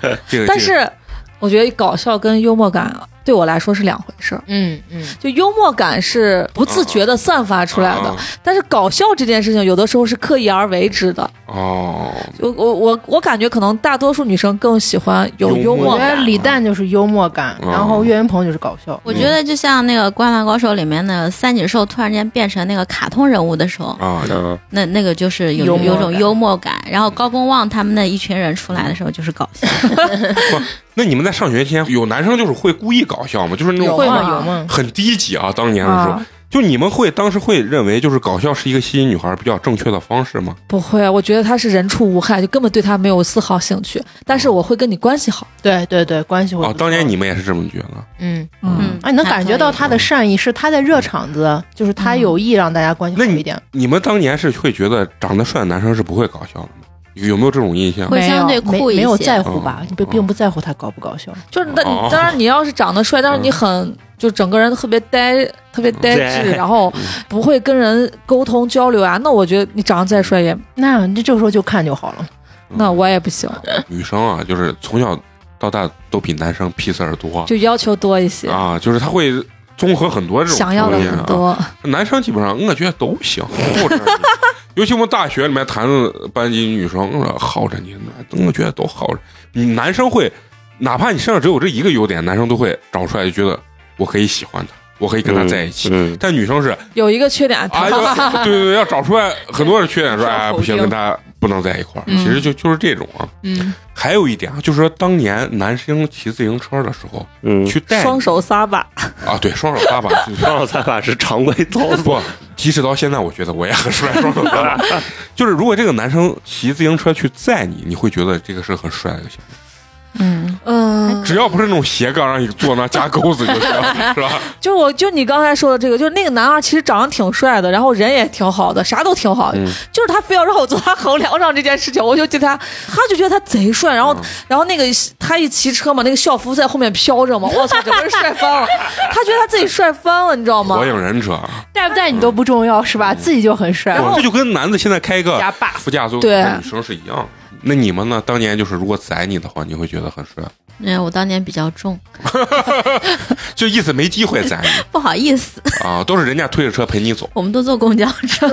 这个，这个但是我觉得搞笑跟幽默感对我来说是两回事儿。嗯嗯，就幽默感是不自觉的散发出来的啊，但是搞笑这件事情有的时候是刻意而为之的。哦，我我我我感觉可能大多数女生更喜欢有幽幽默我觉得默感。李诞就是幽默感，嗯然后岳云鹏就是搞笑。我觉得就像那个《灌篮高手》里面的三井寿突然间变成那个卡通人物的时候，啊，嗯，那那个就是有有种幽默感。然后高公望他们那一群人出来的时候就是搞笑。那你们在上学期间有男生就是会故意搞笑吗？就是那种会吗？啊有吗？很低级啊，当年的时候。啊就你们会当时会认为，就是搞笑是一个吸引女孩比较正确的方式吗？不会，我觉得他是人畜无害，就根本对他没有丝毫兴趣。但是我会跟你关系好，对对对，关系会哦，当年你们也是这么觉得？嗯，嗯，啊，你能感觉到他的善意，是他在热场子，就是他有意让大家关系好一点。你们当年是会觉得长得帅的男生是不会搞笑的吗？有有没有这种印象？会相对没没有酷一些。在乎吧嗯？你并并不在乎他搞不搞笑。就是那哦。当然你要是长得帅，但是你很就整个人特别呆，特别呆滞，然后不会跟人沟通交流啊，那我觉得你长得再帅也那你这个时候就看就好了。那我也不行，女生啊，就是从小到大都比男生屁事儿多就要求多一些，啊，就是他会综合很多这种想要的条件啊。很多。男生基本上我觉得都行，耗着你。尤其我们大学里面谈的班级女生，我说耗着你，我觉得都好着。你男生会，哪怕你身上只有这一个优点，男生都会找出来，就觉得我可以喜欢他，我可以跟他在一起。嗯，但女生是有一个缺点，啊，对对对，要找出来很多的缺点，说哎 不行，跟他不能在一块儿。嗯其实就就是这种啊。嗯，还有一点啊，就是说当年男生骑自行车的时候，嗯，去带双手撒把，啊，对，双手撒把，双手撒把是常规操作，不，即使到现在，我觉得我也很帅，双手撒把。就是如果这个男生骑自行车去载你，你会觉得这个是很帅的一个行为。嗯，嗯，只要不是那种斜杠让你坐那加钩子就行，是吧？就我就你刚才说的这个，就是那个男二其实长得挺帅的，然后人也挺好的，啥都挺好的，嗯就是他非要让我坐他横梁上这件事情，我就觉得他，他就觉得他贼帅，然后、嗯然后那个他一骑车嘛，那个校服在后面飘着嘛，我操，整个人帅翻了，他觉得他自己帅翻了，你知道吗火？影忍者，啊带不带你都不重要，是吧？自己就很帅。然后这就跟男的现在开一个副驾座对和女生是一样的。那你们呢？当年就是如果载你的话，你会觉得很帅，因为我当年比较重，就意思没机会载你 不好意思，啊，都是人家推着车陪你走。我们都坐公交车。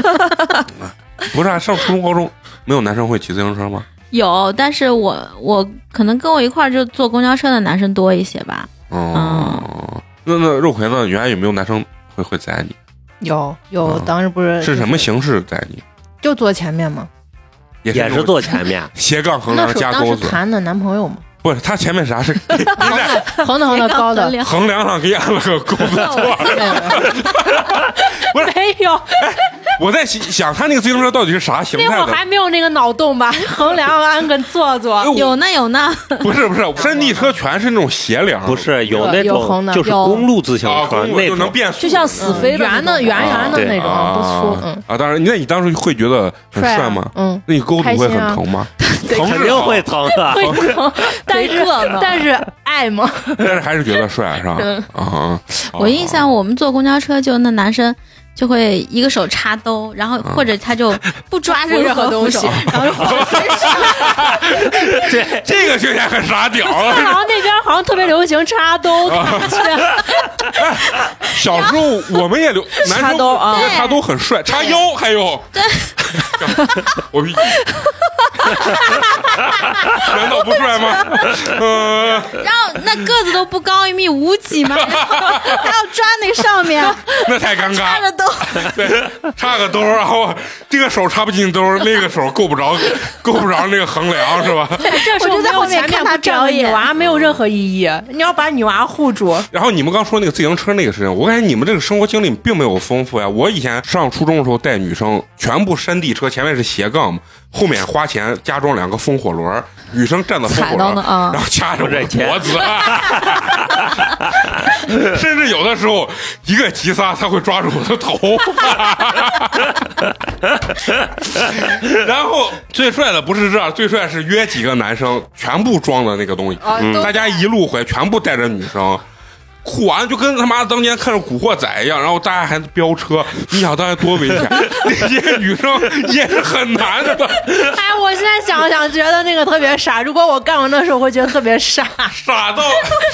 不是啊，上初中、高中没有男生会骑自行车吗？有，但是我我可能跟我一块儿就坐公交车的男生多一些吧。哦，那那肉葵呢？原来有没有男生会会载你？有有啊，当时不是是什么形式载你？就坐前面嘛。也也是坐前面，斜杠横梁加钩子，时谈的男朋友嘛，不是他前面啥是 你在横的横的高的横，梁上给你安了个钩子座。不是没有，我在想想他那个自行车到底是啥形那会儿态的？还没有那个脑洞吧？横梁安个座座有呢有呢，不是不是，山地车全是那种斜梁，不是有那有横的种就是公路自行啊，车那种，就能变速，就像死飞的圆的圆圆的那种，啊不粗，嗯，啊。当然，那你当时会觉得很帅吗？嗯，那你钩子会很疼吗？疼肯定 会，疼的。会疼，但是但是爱吗？但是还是觉得帅，是吧？嗯啊，我印象我们坐公交车就那男生。就会一个手插兜，然后或者他就不抓任何东西，然后就晃身上。这 这个听起来很傻屌好啊！像那边好像特别流行插兜，小时候我们也留男生插兜啊插兜很帅，插腰还有，对。我比难道不帅吗？呃，然后那个子都不高，一米五几嘛，然后还要抓那上面。那太尴尬了。插着兜，对，插个兜儿，然后这个手插不进兜儿，那个手够不着，够不着那个横梁，是吧？这时候没有前面不站个女娃没有任何意义，你要把女娃护住。然后你们刚说那个自行车那个事情，我感觉你们这个生活经历并没有丰富呀。我以前上初中的时候带女生，全部山地车，前面是斜杠嘛，后面花钱加装两个风火轮儿，女生站在风火轮啊然后掐着我脖子，甚至有的时候一个急刹，他会抓住我的头。然后最帅的不是这，最帅是约几个男生，全部装的那个东西，嗯大家一路回，全部带着女生。哭完就跟他妈当年看着《古惑仔》一样，然后大家还飙车，你想当年多危险？那些女生也是很难的，哎，我现在想想觉得那个特别傻，如果我干完那时候，会觉得特别傻，傻到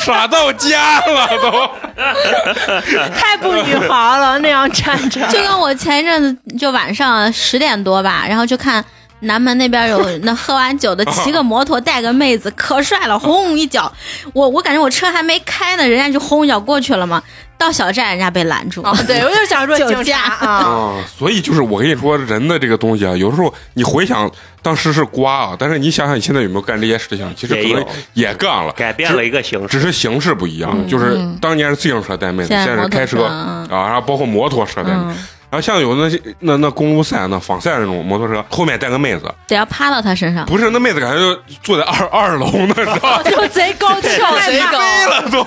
傻到家了都。太不女孩了，那样站着。就跟我前一阵子就晚上十点多吧，然后就看南门那边有那喝完酒的骑个摩托带个妹子，可帅了，轰一脚，我我感觉我车还没开呢，人家就轰一脚过去了嘛。到小站人家被拦住，哦，对，我就想说酒驾啊，啊，所以就是我跟你说，人的这个东西啊，有时候你回想当时是瓜啊，但是你想想你现在有没有干这些事情，其实可能也有也干了，改变了一个形式。只是形式不一样。就是当年是自行车带妹子，现在是开车啊，然后包括摩托车带你。然后像有那些那那公路赛、那仿赛那种摩托车，后面带个妹子，得要趴到他身上。不是那妹子感觉就坐在二二楼呢，知道吗？就贼高跳，贼高飞了都，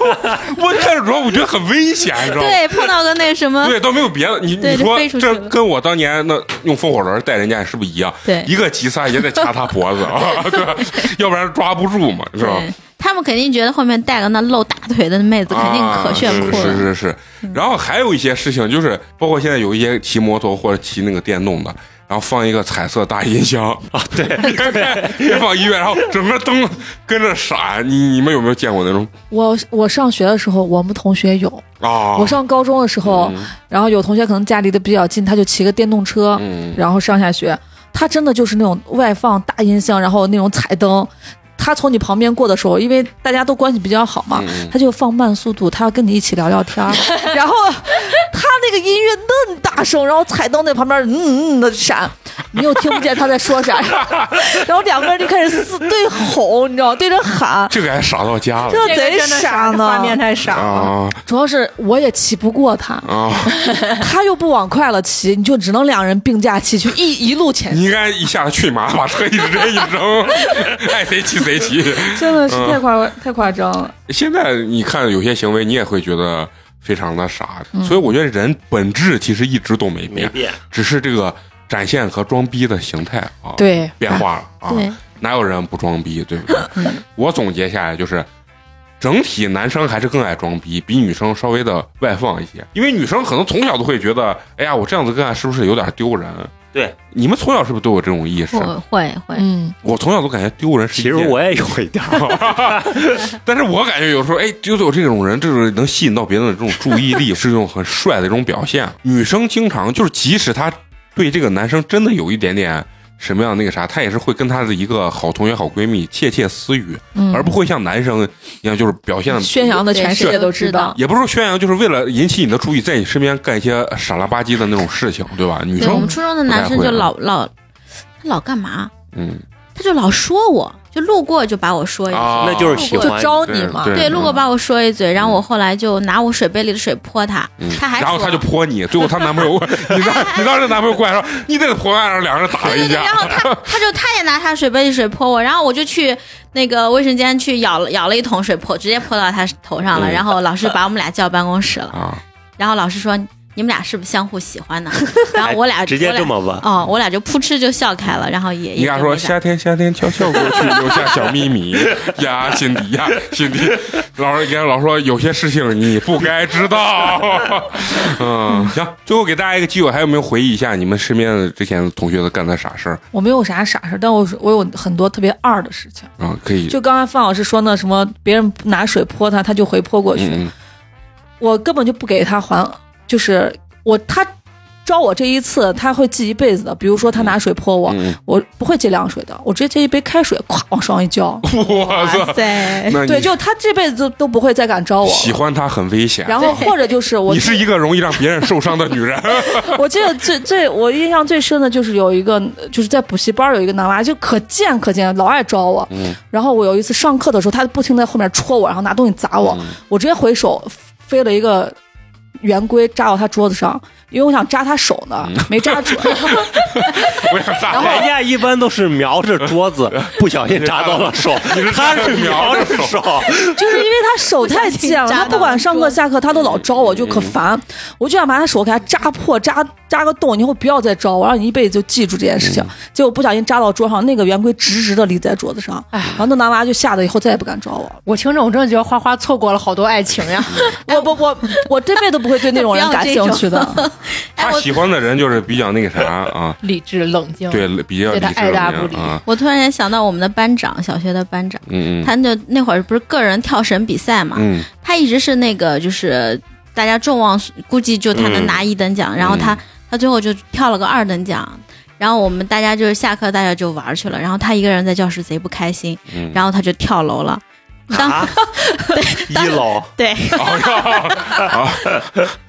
我看着主要我觉得很危险，你知道吗？对，碰到个那什么，对，倒没有别的。你你说这跟我当年那用风火轮带人家是不是一样？对一个急刹也得掐他脖子啊 对？要不然抓不住嘛，是吧？对他们肯定觉得后面带个那露大腿的妹子肯定可炫酷啊、是了。是是。然后还有一些事情，就是包括现在有一些骑摩托或者骑那个电动的，然后放一个彩色大音箱，啊，对，别 放音乐，然后整个灯跟着闪。你你们有没有见过那种我我上学的时候，我们同学有。啊？我上高中的时候，嗯然后有同学可能家离得比较近，他就骑个电动车，嗯然后上下学。他真的就是那种外放大音箱，然后那种彩灯。他从你旁边过的时候，因为大家都关系比较好嘛，嗯他就放慢速度，他要跟你一起聊聊天儿。然后他那个音乐那么大声，然后彩灯在旁边嗯嗯的闪，你又听不见他在说啥，然后两个人就开始撕对吼，你知道吗？对着喊，这个还傻到家了这贼傻呢。画面太傻了。啊主要是我也骑不过他，啊！他又不往快了骑，你就只能两人并驾齐驱，一一路前行，你应该一下子去马，把车一直这一扔，爱 谁骑谁骑。真的是嗯太夸、太夸张了。现在你看有些行为，你也会觉得非常的傻，嗯所以我觉得人本质其实一直都没变，没变。只是这个展现和装逼的形态啊，对变化了啊。哪有人不装逼，对不对？我总结下来就是，整体男生还是更爱装逼，比女生稍微的外放一些。因为女生可能从小都会觉得，哎呀，我这样子干是不是有点丢人？对，你们从小是不是都有这种意识？会会会，嗯，我从小都感觉丢人是其件，实我也有一点儿，但是我感觉有时候，哎，就有这种人，就是能吸引到别人的这种注意力，是一种很帅的一种表现。女生经常就是，即使她对这个男生真的有一点点什么样那个啥，她也是会跟她的一个好同学、好闺蜜窃窃私语，嗯而不会像男生一样，就是表现的宣扬的全世界都知道。也不是说宣扬，就是为了引起你的注意，在你身边干一些傻了吧唧的那种事情，对吧？女生我们初中的男生就老老，他老干嘛？嗯他就老说我，就路过就把我说一句，啊，那就是喜就招你嘛，对对，路过把我说一嘴，然后我后来就拿我水杯里的水泼他，嗯。他还说。然后他就泼你，最后她男朋友，你当你当这男朋友过来说，你得泼完，然后两个人打了一架。然后他他就他也拿他水杯里水泼我，然后我就去那个卫生间去舀了舀了一桶水泼，直接泼到他头上了。嗯。然后老师把我们俩叫办公室了，啊，然后老师说你们俩是不是相互喜欢呢？然后我俩直接这么问，哦，我俩就扑哧就笑开了，然后也你俩说夏天夏天悄悄过去，留下小秘密呀，心底呀，心底。老师跟老师说，有些事情你不该知道。嗯，行，最后给大家一个机会，还有没有回忆一下你们身边的之前同学的干的傻事儿我没有啥傻事儿，但我我有很多特别二的事情。啊？可以，就刚才范老师说那什么，别人拿水泼他，他就回泼过去，嗯我根本就不给他还，就是我他招我这一次，他会记一辈子的。比如说他拿水泼我，嗯，我不会接凉水的，我直接接一杯开水，咵往手上一浇。哇，塞，那你对，就他这辈子都都不会再敢招我。喜欢他很危险。然后或者就是我你是一个容易让别人受伤的女人。我记得最最我印象最深的就是有一个就是在补习班有一个男娃，就可贱可贱，老爱招我。嗯然后我有一次上课的时候，他不停在后面戳我，然后拿东西砸我，嗯我直接回手飞了一个圆规扎到他桌子上，因为我想扎他手呢，嗯没扎准。然后人家一般都是瞄着桌子，不小心扎到了手，他是瞄着手，就是因为他手太贱了，他不管上课下课，他都老招我，就可烦。我就想把他手给他扎破，扎扎个洞，以后不要再招我，让你一辈子就记住这件事情。结果不小心扎到桌上，那个圆规直直的立在桌子上，然后那男娃就吓得以后再也不敢招我。我听着，我真的觉得花花错过了好多爱情呀。我我我我这辈子都不会对那种人 感兴趣的。他喜欢的人就是比较那个啥啊，理智冷静，对，比较对他爱答不理啊，我突然间想到我们的班长，小学的班长，嗯嗯他那那会儿不是个人跳绳比赛嘛，嗯他一直是那个就是大家众望，估计就他能拿一等奖，然后他他最后就跳了个二等奖。然后我们大家就是下课，大家就玩去了。然后他一个人在教室贼不开心，嗯，然后他就跳楼了。当、啊，一楼对，哦呀啊，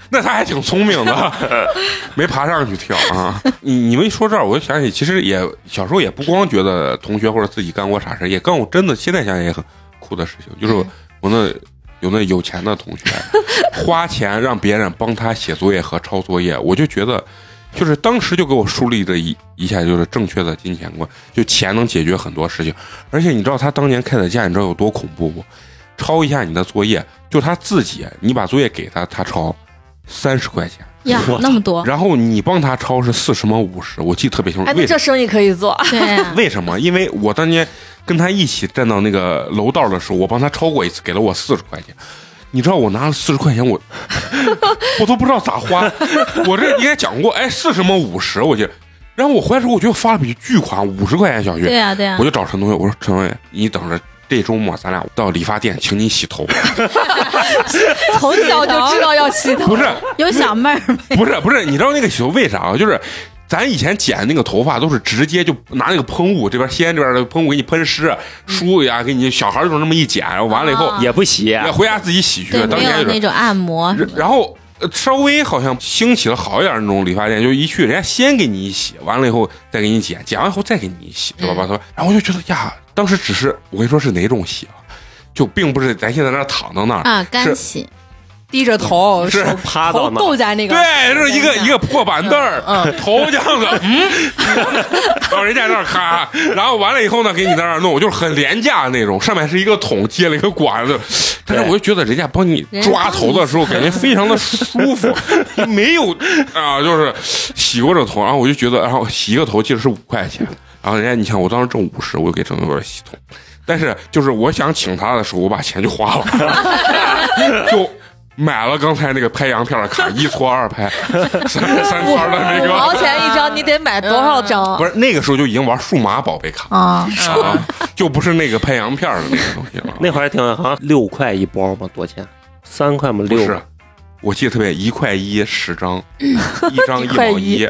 那他还挺聪明的，没爬上去跳啊。你你们一说这儿，我就想起，其实也小时候也不光觉得同学或者自己干过傻事，也干过真的，现在想想也很酷的事情，就是我那。有那有钱的同学，花钱让别人帮他写作业和抄作业，我就觉得，就是当时就给我树立了一一下就是正确的金钱观，就钱能解决很多事情。而且你知道他当年开的价，你知道有多恐怖不？抄一下你的作业，就他自己，你把作业给他，他抄三十块钱，呀那么多，然后你帮他抄是四十么五十，我记得特别清楚。哎，这生意可以做。对啊 为什么？因为我当年跟他一起站到那个楼道的时候，我帮他抄过一次，给了我四十块钱。你知道我拿了四十块钱，我 我都不知道咋花。我这你也讲过，哎，四十么五十，我记得。然后我回来之后，我觉得发了笔巨款，五十块钱小学，对呀对呀我，就找陈同学，我说陈同学，你等着。这周末咱俩到理发店，请你洗头。从小就知道要洗头，不是，有小妹儿没？不是，不是，你知道那个洗头为啥啊？就是咱以前剪那个头发都是直接就拿那个喷雾，这边西安这边的喷雾给你喷湿，梳呀，给你小孩就那么一剪，然后完了以后啊也不洗，也回家自己洗去。没当年就是，有那种按摩。然后呃稍微好像兴起了好一点那种理发店，就一去人家先给你一洗，完了以后再给你剪，剪完以后再给你一洗，对吧？把头，然后我就觉得呀，当时只是我跟你说是哪种洗啊？就并不是咱现在那躺到那儿，啊，干洗，低着头，是头趴到那够在那个对，就是一个一个破板凳儿，嗯。头这样子，嗯，然后人家在那儿咔，然后完了以后呢，给你在那儿弄，就是很廉价那种，上面是一个桶接了一个管子，但是我就觉得人家帮你抓头的时候，感觉非常的舒服，没有啊，就是洗过这头，然后我就觉得，然后洗一个头其实是五块钱，然后人家你想我当时挣五十，我就给郑文洗头。但是就是我想请他的时候，我把钱就花了，就买了刚才那个拍洋片的卡，一搓二拍，三三圈的那个五毛，钱一张，你得买多少张不？是那个时候就已经玩数码宝贝卡啊，啊，就不是那个拍洋片的那个东西了。那会儿还挺好像六块一包嘛，多少钱？三块吗？六不是，我记得特别，一块一十张，一张一毛块一一，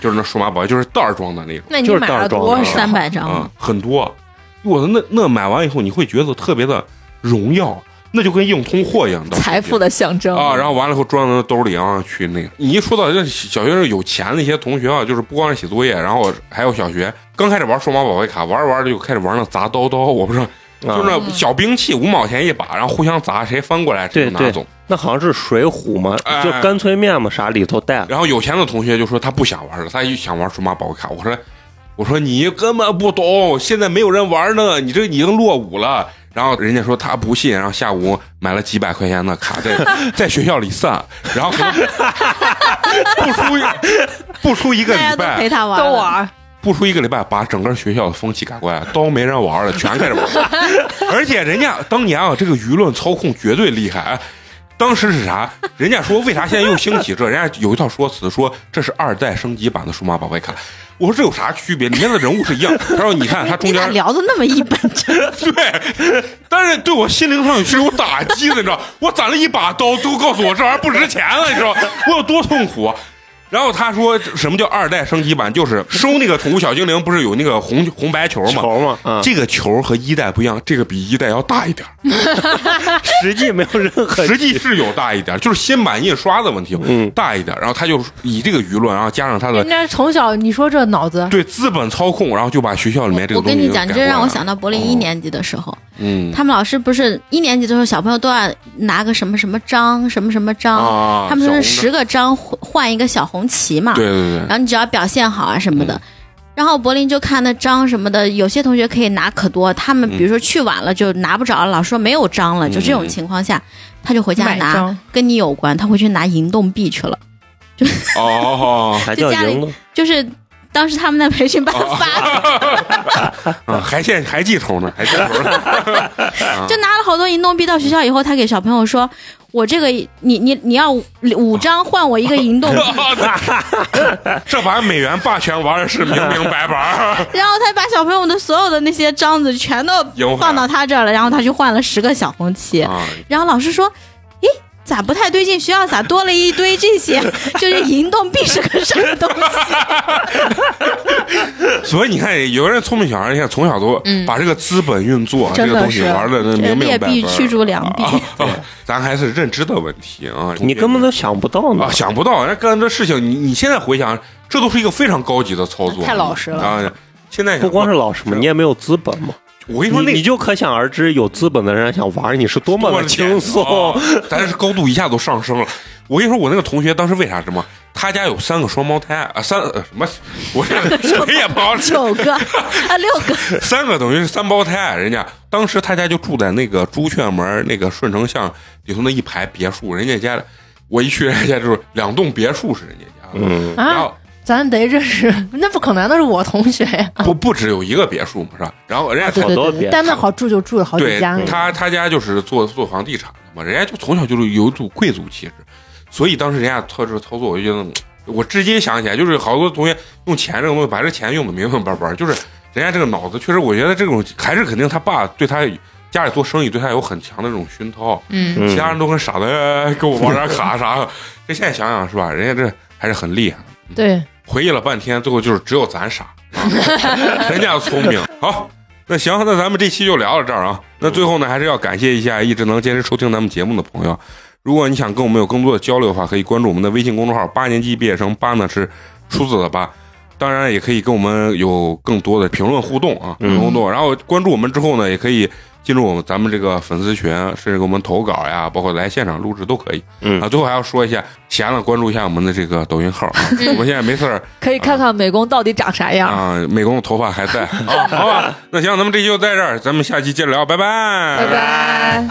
就是那数码宝贝，就是袋儿装的那种。就是那你买了袋装的多少？三百张啊，，很多。我的那那买完以后，你会觉得特别的荣耀，那就跟硬通货一样的财富的象征啊。然后完了以后装到兜里，然后去那个。你一说到这小学生有钱那些同学啊，就是不光是写作业，然后还有小学刚开始玩数码宝贝卡，玩着玩着就开始玩那砸刀刀，我不知道，啊就是那小兵器，五毛钱一把，然后互相砸，谁翻过来谁拿走。那好像是水浒嘛，哎就干脆面嘛，啥里头带。然后有钱的同学就说他不想玩了，他就想玩数码宝贝卡。我说，我说你根本不懂，现在没有人玩呢，你这已经落伍了。然后人家说他不信，然后下午买了几百块钱的卡在 在学校里散，然后可能 不出不出一个礼拜陪，他玩，都。玩，不出一个礼拜，把整个学校的风气改过来，都没人玩了，全开始玩。而且人家当年啊，这个舆论操控绝对厉害。哎当时是啥？人家说为啥现在又兴起这？人家有一套说辞，说这是二代升级版的数码宝贝卡。我说这有啥区别？里面的人物是一样。他说你看他中间 聊的那么一本正经？对，但是对我心灵上是有打击的，你知道？我攒了一把刀，都告诉我这玩意儿不值钱了，你知道？我有多痛苦。然后他说什么叫二代升级版？就是收那个宠物小精灵，不是有那个红红白球吗？球嘛，啊，这个球和一代不一样，这个比一代要大一点儿，实际没有任何 实际是有大一点儿，就是新版印刷的问题，嗯。大一点儿。然后他就以这个舆论，然后加上他的人家从小你说这脑子，对资本操控，然后就把学校里面这个东西我跟你讲，改这让我来想到柏林一年级的时候，嗯。他们老师不是一年级的时候，小朋友都要拿个什么什么章，什么什么章，啊，他们说是小十个章换换一个小红旗嘛，对对对。然后你只要表现好啊什么的。嗯。然后柏林就看那章什么的，有些同学可以拿可多，他们比如说去晚了就拿不着了，老师说没有章了，嗯就这种情况下，他就回家拿，跟你有关，他回去拿银动币去了，就哦，还 叫就家里，就是当时他们在培训班发的，啊，还现还记仇呢，还记仇呢。就拿了好多银动币到学校以后，他给小朋友说：“我这个你你你要五五张换我一个银动币。”这把美元霸权玩的是明明白白。然后他把小朋友的所有的那些章子全都放到他这儿了，然后他去换了十个小红旗。啊，然后老师说：“诶，咋不太对劲？学校咋多了一堆这些？就是银动币是个什么东西？所以你看，有人聪明小孩，你看从小都把这个资本运作、这个东西玩的明明劣白白。币驱逐良币。啊啊咱还是认知的问题啊！你根本都想不到呢啊。想不到，人家干这事情，你你现在回想，这都是一个非常高级的操作，太老实了啊！现在不光是老实嘛，你也没有资本嘛。我跟你说，那你你就可想而知，有资本的人想玩你是多么的轻松。哦咱是高度一下都上升了。我跟你说，我那个同学当时为啥这么？他家有三个双胞胎啊，三呃什么？我这谁也不好 九个啊，六个，三个等于是三胞胎，人家当时他家就住在那个朱雀门那个顺城巷里头那一排别墅，人家家我一去人家就是两栋别墅是人家家的，然后，咱得认识，那不可能，那是我同学呀。不不只有一个别墅嘛是吧？然后人家好多别但那好住就住了好几对家。他他家就是做做房地产的嘛，人家就从小就是有一种贵族气质，所以当时人家操这个操作，我就觉得嗯我至今想起来，就是好多同学用钱这个东西把这钱用的明明白白，就是人家这个脑子确实，我觉得这种还是肯定他爸对他家里做生意对他有很强的这种熏陶，嗯，嗯其他人都跟傻子哎给我往这儿卡啥的，这现在想想是吧？人家这还是很厉害。对，回忆了半天，最后就是只有咱傻，啊人家聪明。好，那行，那咱们这期就聊到这儿啊。那最后呢，还是要感谢一下一直能坚持收听咱们节目的朋友。如果你想跟我们有更多的交流的话，可以关注我们的微信公众号“八年级毕业生”，八呢是数字的八。当然，也可以跟我们有更多的评论互动啊，评论互动。然后关注我们之后呢，也可以进入我们咱们这个粉丝群，甚至给我们投稿呀，包括来现场录制都可以。嗯啊，最后还要说一下，闲了关注一下我们的这个抖音号啊。我们现在没事儿可以看看美工到底长啥样。啊，美工的头发还在 啊，好吧，那行，咱们这期就在这儿，咱们下期接着聊，拜拜，拜拜。